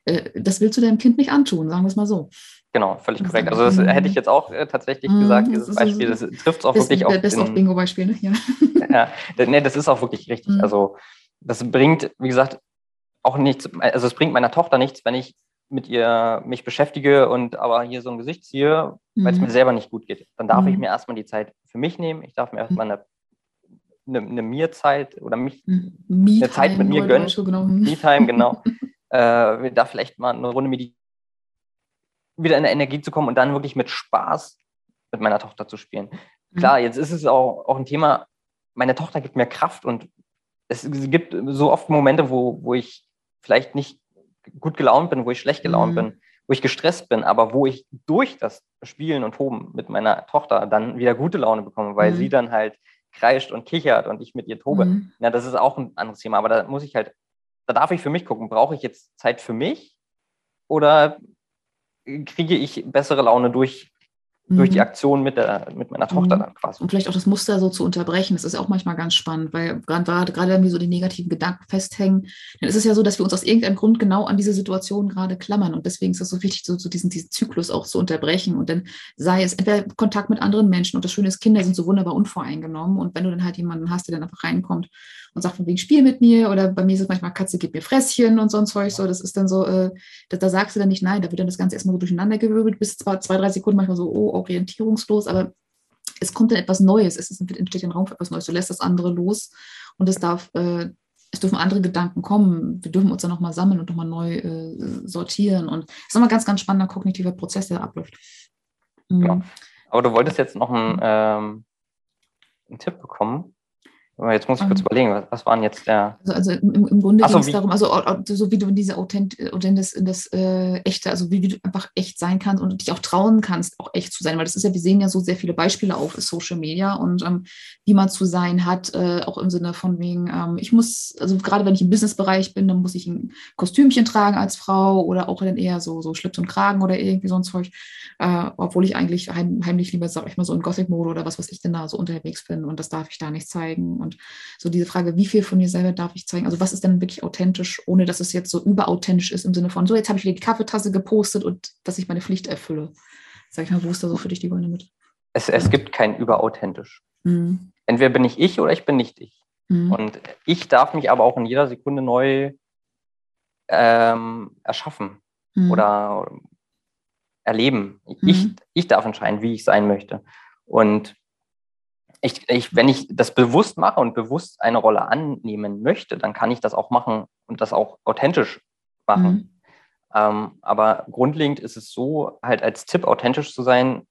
äh, das willst du deinem Kind nicht antun, sagen wir es mal so. Genau, völlig korrekt. Also das hätte ich jetzt auch äh, tatsächlich mhm, gesagt, dieses Beispiel, das trifft es auch wirklich auf. Best of Bingo-Beispiel, ne? Ja. ja, nee, das ist auch wirklich richtig. Mhm. Also das bringt, wie gesagt, auch nichts, also es bringt meiner Tochter nichts, wenn ich mit ihr mich beschäftige und aber hier so ein Gesicht ziehe, weil es mhm. mir selber nicht gut geht. Dann darf mhm. ich mir erstmal die Zeit für mich nehmen. Ich darf mir erstmal eine, eine, eine Mir-Zeit oder mich mhm. eine Zeit mit mir gönnen. Me-Time, genau. äh, da vielleicht mal eine Runde meditieren, wieder in der Energie zu kommen und dann wirklich mit Spaß mit meiner Tochter zu spielen. Mhm. Klar, jetzt ist es auch, auch ein Thema, meine Tochter gibt mir Kraft und es gibt so oft Momente, wo, wo ich vielleicht nicht gut gelaunt bin, wo ich schlecht gelaunt mhm. bin, wo ich gestresst bin, aber wo ich durch das Spielen und Toben mit meiner Tochter dann wieder gute Laune bekomme, weil mhm. sie dann halt kreischt und kichert und ich mit ihr tobe. Mhm. Ja, das ist auch ein anderes Thema, aber da muss ich halt, da darf ich für mich gucken, brauche ich jetzt Zeit für mich oder kriege ich bessere Laune durch durch die mhm. Aktion mit, der, mit meiner Tochter mhm. dann quasi. Und vielleicht auch das Muster so zu unterbrechen, das ist ja auch manchmal ganz spannend, weil gerade, gerade wenn wir so die negativen Gedanken festhängen, dann ist es ja so, dass wir uns aus irgendeinem Grund genau an diese Situation gerade klammern. Und deswegen ist es so wichtig, so, so diesen, diesen Zyklus auch zu unterbrechen. Und dann sei es entweder Kontakt mit anderen Menschen. Und das Schöne ist, Kinder sind so wunderbar unvoreingenommen. Und wenn du dann halt jemanden hast, der dann einfach reinkommt und sagt von wegen Spiel mit mir oder bei mir ist es manchmal Katze, gib mir Fresschen und so ein Zeug. So, das ist dann so, äh, da, da, sagst du dann nicht nein, da wird dann das Ganze erstmal so durcheinander gewirbelt, bis zwei, zwei, drei Sekunden manchmal so, oh, orientierungslos, aber es kommt dann etwas Neues, es entsteht ein Raum für etwas Neues, du lässt das andere los und es darf, äh, es dürfen andere Gedanken kommen, wir dürfen uns dann nochmal sammeln und nochmal neu äh, sortieren und es ist nochmal ein ganz, ganz spannender kognitiver Prozess, der abläuft. Mhm. Ja. Aber du wolltest jetzt noch einen, ähm, einen Tipp bekommen. Jetzt muss ich kurz um, überlegen, was, was waren jetzt der. Also, also im, im Grunde ging es darum, also so wie du in diese Authent, in das, in das äh, Echte, also wie, wie, du einfach echt sein kannst und dich auch trauen kannst, auch echt zu sein. Weil das ist ja, wir sehen ja so sehr viele Beispiele auf Social Media und ähm, wie man zu sein hat, äh, auch im Sinne von wegen, ähm, ich muss, also gerade wenn ich im Businessbereich bin, dann muss ich ein Kostümchen tragen als Frau oder auch dann eher so, so Schlips und Kragen oder irgendwie so ein Zeug. Äh, obwohl ich eigentlich heim, heimlich lieber, sag ich mal, so in Gothic-Mode oder was, was ich denn da so unterwegs bin und das darf ich da nicht zeigen. Und so diese Frage, wie viel von mir selber darf ich zeigen? Also was ist denn wirklich authentisch, ohne dass es jetzt so überauthentisch ist im Sinne von, so jetzt habe ich wieder die Kaffeetasse gepostet und dass ich meine Pflicht erfülle. Sag ich mal, wo ist da so für dich die Goldene mit? Es, es gibt kein überauthentisch. Mhm. Entweder bin ich ich oder ich bin nicht ich. Mhm. Und ich darf mich aber auch in jeder Sekunde neu ähm, erschaffen mhm. oder erleben. Ich, mhm. ich darf entscheiden, wie ich sein möchte. Und ich, ich, wenn ich das bewusst mache und bewusst eine Rolle annehmen möchte, dann kann ich das auch machen und das auch authentisch machen. Mhm. Ähm, aber grundlegend ist es so, halt als Tipp authentisch zu sein,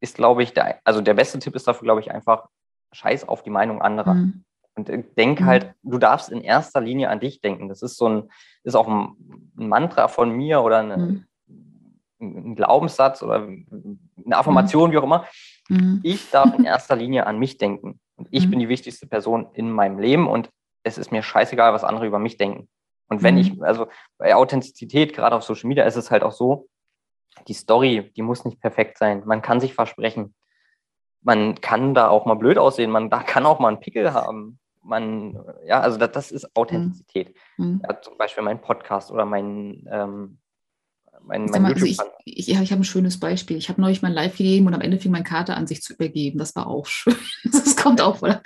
ist, glaube ich, der, also der beste Tipp ist dafür, glaube ich, einfach scheiß auf die Meinung anderer. Mhm. Und äh, denk mhm. halt, du darfst in erster Linie an dich denken. Das ist so ein, ist auch ein, Mantra von mir oder eine, mhm. ein Glaubenssatz oder eine Affirmation, mhm. wie auch immer. Mhm. Ich darf in erster Linie an mich denken. Und ich mhm. bin die wichtigste Person in meinem Leben und es ist mir scheißegal, was andere über mich denken. Und wenn mhm. ich, also bei Authentizität, gerade auf Social Media, ist es halt auch so, die Story, die muss nicht perfekt sein. Man kann sich versprechen. Man kann da auch mal blöd aussehen. Man da kann auch mal einen Pickel haben. Man, ja, also das, das ist Authentizität. Mhm. Ja, zum Beispiel mein Podcast oder mein, ähm, mein, mein mal, also ich, ich, ich habe ein schönes Beispiel. Ich habe neulich mein Live gegeben und am Ende fing mein Kater an, sich zu übergeben. Das war auch schön. Das kommt auch, oder?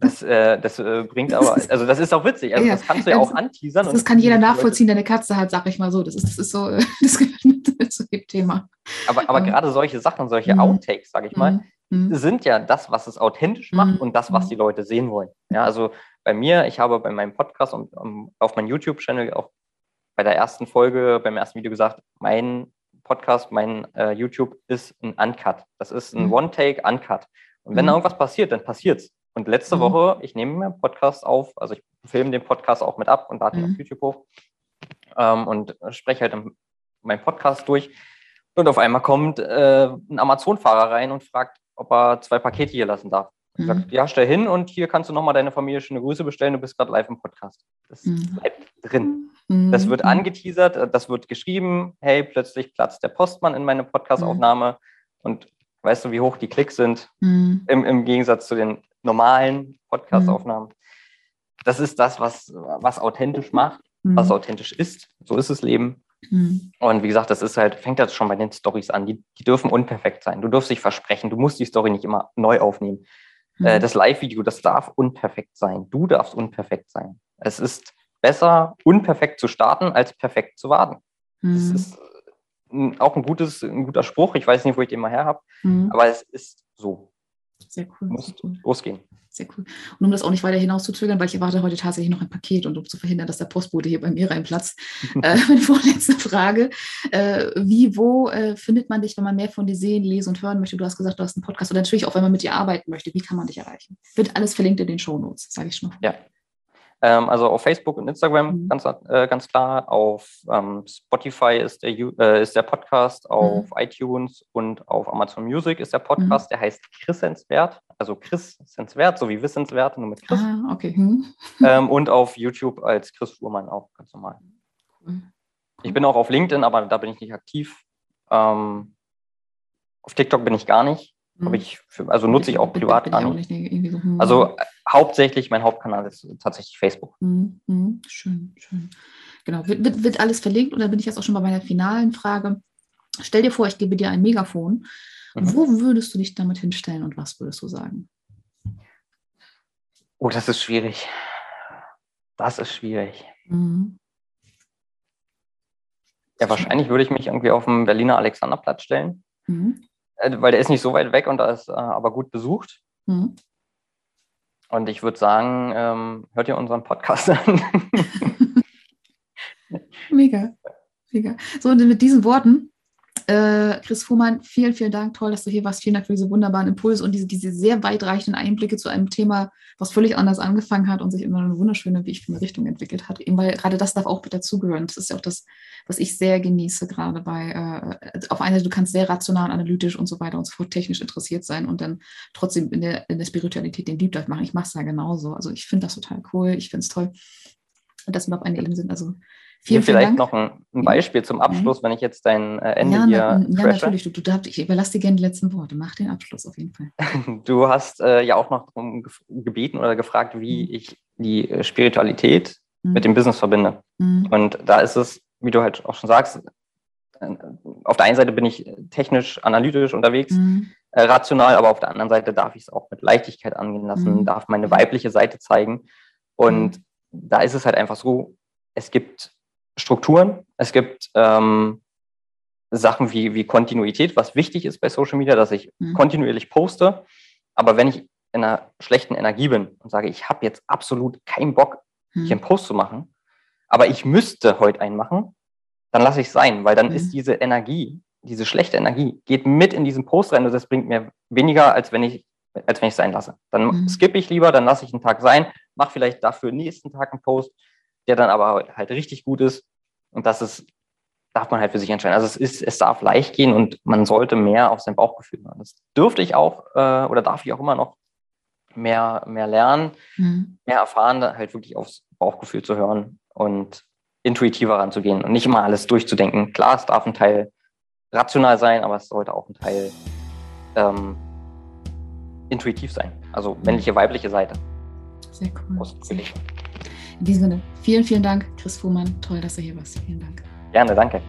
Das, äh, das äh, bringt aber, also das ist auch witzig. Also ja, das kannst du ja auch anteasern. Das, kann jeder nachvollziehen, der eine Katze hat, sag ich mal so. Das ist, das ist so, das gehört mit zu dem Thema. Aber, aber gerade solche Sachen, solche mhm. Outtakes, sage ich mal, mhm. sind ja das, was es authentisch macht mhm. und das, was die Leute sehen wollen. Ja, also bei mir, ich habe bei meinem Podcast und um, auf meinem YouTube-Channel auch bei der ersten Folge, beim ersten Video gesagt, mein Podcast, mein äh, YouTube ist ein Uncut. Das ist ein mhm. One-Take-Uncut. Und wenn mhm. da irgendwas passiert, dann passiert's. Und letzte mhm. Woche, ich nehme mir einen Podcast auf, also ich filme den Podcast auch mit ab und lade ihn auf mhm. YouTube hoch ähm, und spreche halt meinen Podcast durch. Und auf einmal kommt äh, ein Amazon-Fahrer rein und fragt, ob er zwei Pakete hier lassen darf. Mhm. Sagt, ja, stell hin und hier kannst du nochmal deine Familie schöne Grüße bestellen, du bist gerade live im Podcast. Das mhm. bleibt drin. Mhm. Das wird angeteasert, das wird geschrieben, hey, plötzlich platzt der Postmann in meine Podcast-Aufnahme und weißt du, wie hoch die Klicks sind mhm. im, im Gegensatz zu den normalen Podcast-Aufnahmen. Mhm. Das ist das, was, was authentisch macht, mhm. was authentisch ist. So ist das Leben. Mhm. Und wie gesagt, das ist halt, fängt das schon bei den Stories an. Die, die dürfen unperfekt sein. Du darfst dich versprechen. Du musst die Story nicht immer neu aufnehmen. Äh, mhm. das Live-Video, das darf unperfekt sein. Du darfst unperfekt sein. Es ist besser, unperfekt zu starten, als perfekt zu warten. Das mhm. ist auch ein, gutes, ein guter Spruch. Ich weiß nicht, wo ich den mal her habe, mhm. aber es ist so. Sehr cool. Muss sehr cool. losgehen. Sehr cool. Und um das auch nicht weiter hinaus zu zögern, weil ich erwarte heute tatsächlich noch ein Paket und um zu verhindern, dass der Postbote hier bei mir reinplatzt. äh, meine vorletzte Frage. Äh, wie, wo äh, findet man dich, wenn man mehr von dir sehen, lesen und hören möchte? Du hast gesagt, du hast einen Podcast oder natürlich auch, wenn man mit dir arbeiten möchte. Wie kann man dich erreichen? Wird alles verlinkt in den Show Notes, sage ich schon mal. Ja, ähm, also auf Facebook und Instagram mhm. ganz, äh, ganz klar. Auf ähm, Spotify ist der, äh, ist der Podcast, auf mhm. iTunes und auf Amazon Music ist der Podcast. Mhm. Der heißt Chrissenswert, also Chris Senswert, so wie Wissenswert, nur mit Chris. Ah, okay. Mhm. Ähm, und auf YouTube als Chris Fuhrmann auch ganz normal. Cool. Ich bin auch auf LinkedIn, aber da bin ich nicht aktiv. Ähm, auf TikTok bin ich gar nicht. Mhm. Ich für, also nutze ich auch privat gar nicht. so, hm. Also äh, hauptsächlich mein Hauptkanal ist tatsächlich Facebook. Mhm. mhm. Schön, schön. Genau. Wird, wird, wird alles verlinkt und dann bin ich jetzt auch schon bei meiner finalen Frage. Stell dir vor, ich gebe dir ein Megafon. Mhm. Wo würdest du dich damit hinstellen und was würdest du sagen? Oh, das ist schwierig. Das ist schwierig. Mhm. Ja, wahrscheinlich würde ich mich irgendwie auf dem Berliner Alexanderplatz stellen. Mhm. Äh, weil der ist nicht so weit weg und da ist äh, aber gut besucht. Mhm. Und ich würde sagen, ähm, hört ihr unseren Podcast an. Mega, mega. So, und mit diesen Worten äh, Chris Fuhrmann, vielen, vielen Dank. Toll, dass du hier warst. Vielen Dank für diese wunderbaren Impulse und diese, diese sehr weitreichenden Einblicke zu einem Thema, was völlig anders angefangen hat und sich in eine wunderschöne, wie ich finde, Richtung entwickelt hat. Eben weil gerade das darf auch mit dazugehören. Das ist ja auch das, was ich sehr genieße, gerade bei, äh, auf einer Seite, du kannst sehr rational, analytisch und so weiter und so fort technisch interessiert sein und dann trotzdem in der, in der Spiritualität den Deep Dive machen. Ich mache es ja genauso. Also ich finde das total cool. Ich finde es toll, dass wir auf einer Ebene sind. Also Vielen, vielen Vielleicht Dank. noch ein, ein, Beispiel zum Abschluss, mhm. wenn ich jetzt dein äh, Ende ja, hier Ja, natürlich. Du, du, ich überlasse dir gerne die letzten Worte. Mach den Abschluss auf jeden Fall. Du hast äh, ja auch noch darum gebeten oder gefragt, wie mhm. ich die äh, Spiritualität mhm. mit dem Business verbinde. Mhm. Und da ist es, wie du halt auch schon sagst, äh, auf der einen Seite bin ich technisch, analytisch unterwegs, mhm. rational, aber auf der anderen Seite darf ich es auch mit Leichtigkeit angehen lassen, mhm. darf meine weibliche Seite zeigen. Und da ist es halt einfach so, es gibt Strukturen, es gibt ähm, Sachen wie, wie Kontinuität, was wichtig ist bei Social Media, dass ich mhm. kontinuierlich poste. Aber wenn ich in einer schlechten Energie bin und sage, ich habe jetzt absolut keinen Bock, mhm. hier einen Post zu machen, aber ich müsste heute einen machen, dann lasse ich es sein, weil dann mhm. ist diese Energie, diese schlechte Energie, geht mit in diesen Post rein und das bringt mir weniger, als wenn ich als wenn ich es sein lasse. Dann mhm. skippe ich lieber, dann lasse ich einen Tag sein, mache vielleicht dafür nächsten Tag einen Post der dann aber halt richtig gut ist. Und das ist, darf man halt für sich entscheiden. Also es ist, es darf leicht gehen und man sollte mehr auf sein Bauchgefühl hören. Das dürfte ich auch äh, oder darf ich auch immer noch mehr, mehr lernen, mhm. mehr erfahren, halt wirklich aufs Bauchgefühl zu hören und intuitiver ranzugehen und nicht immer alles durchzudenken. Klar, es darf ein Teil rational sein, aber es sollte auch ein Teil ähm, intuitiv sein. Also männliche, weibliche Seite. Sehr cool. Sehr in diesem Sinne, vielen, vielen Dank, Chris Fuhrmann. Toll, dass du hier warst. Vielen Dank. Gerne, danke.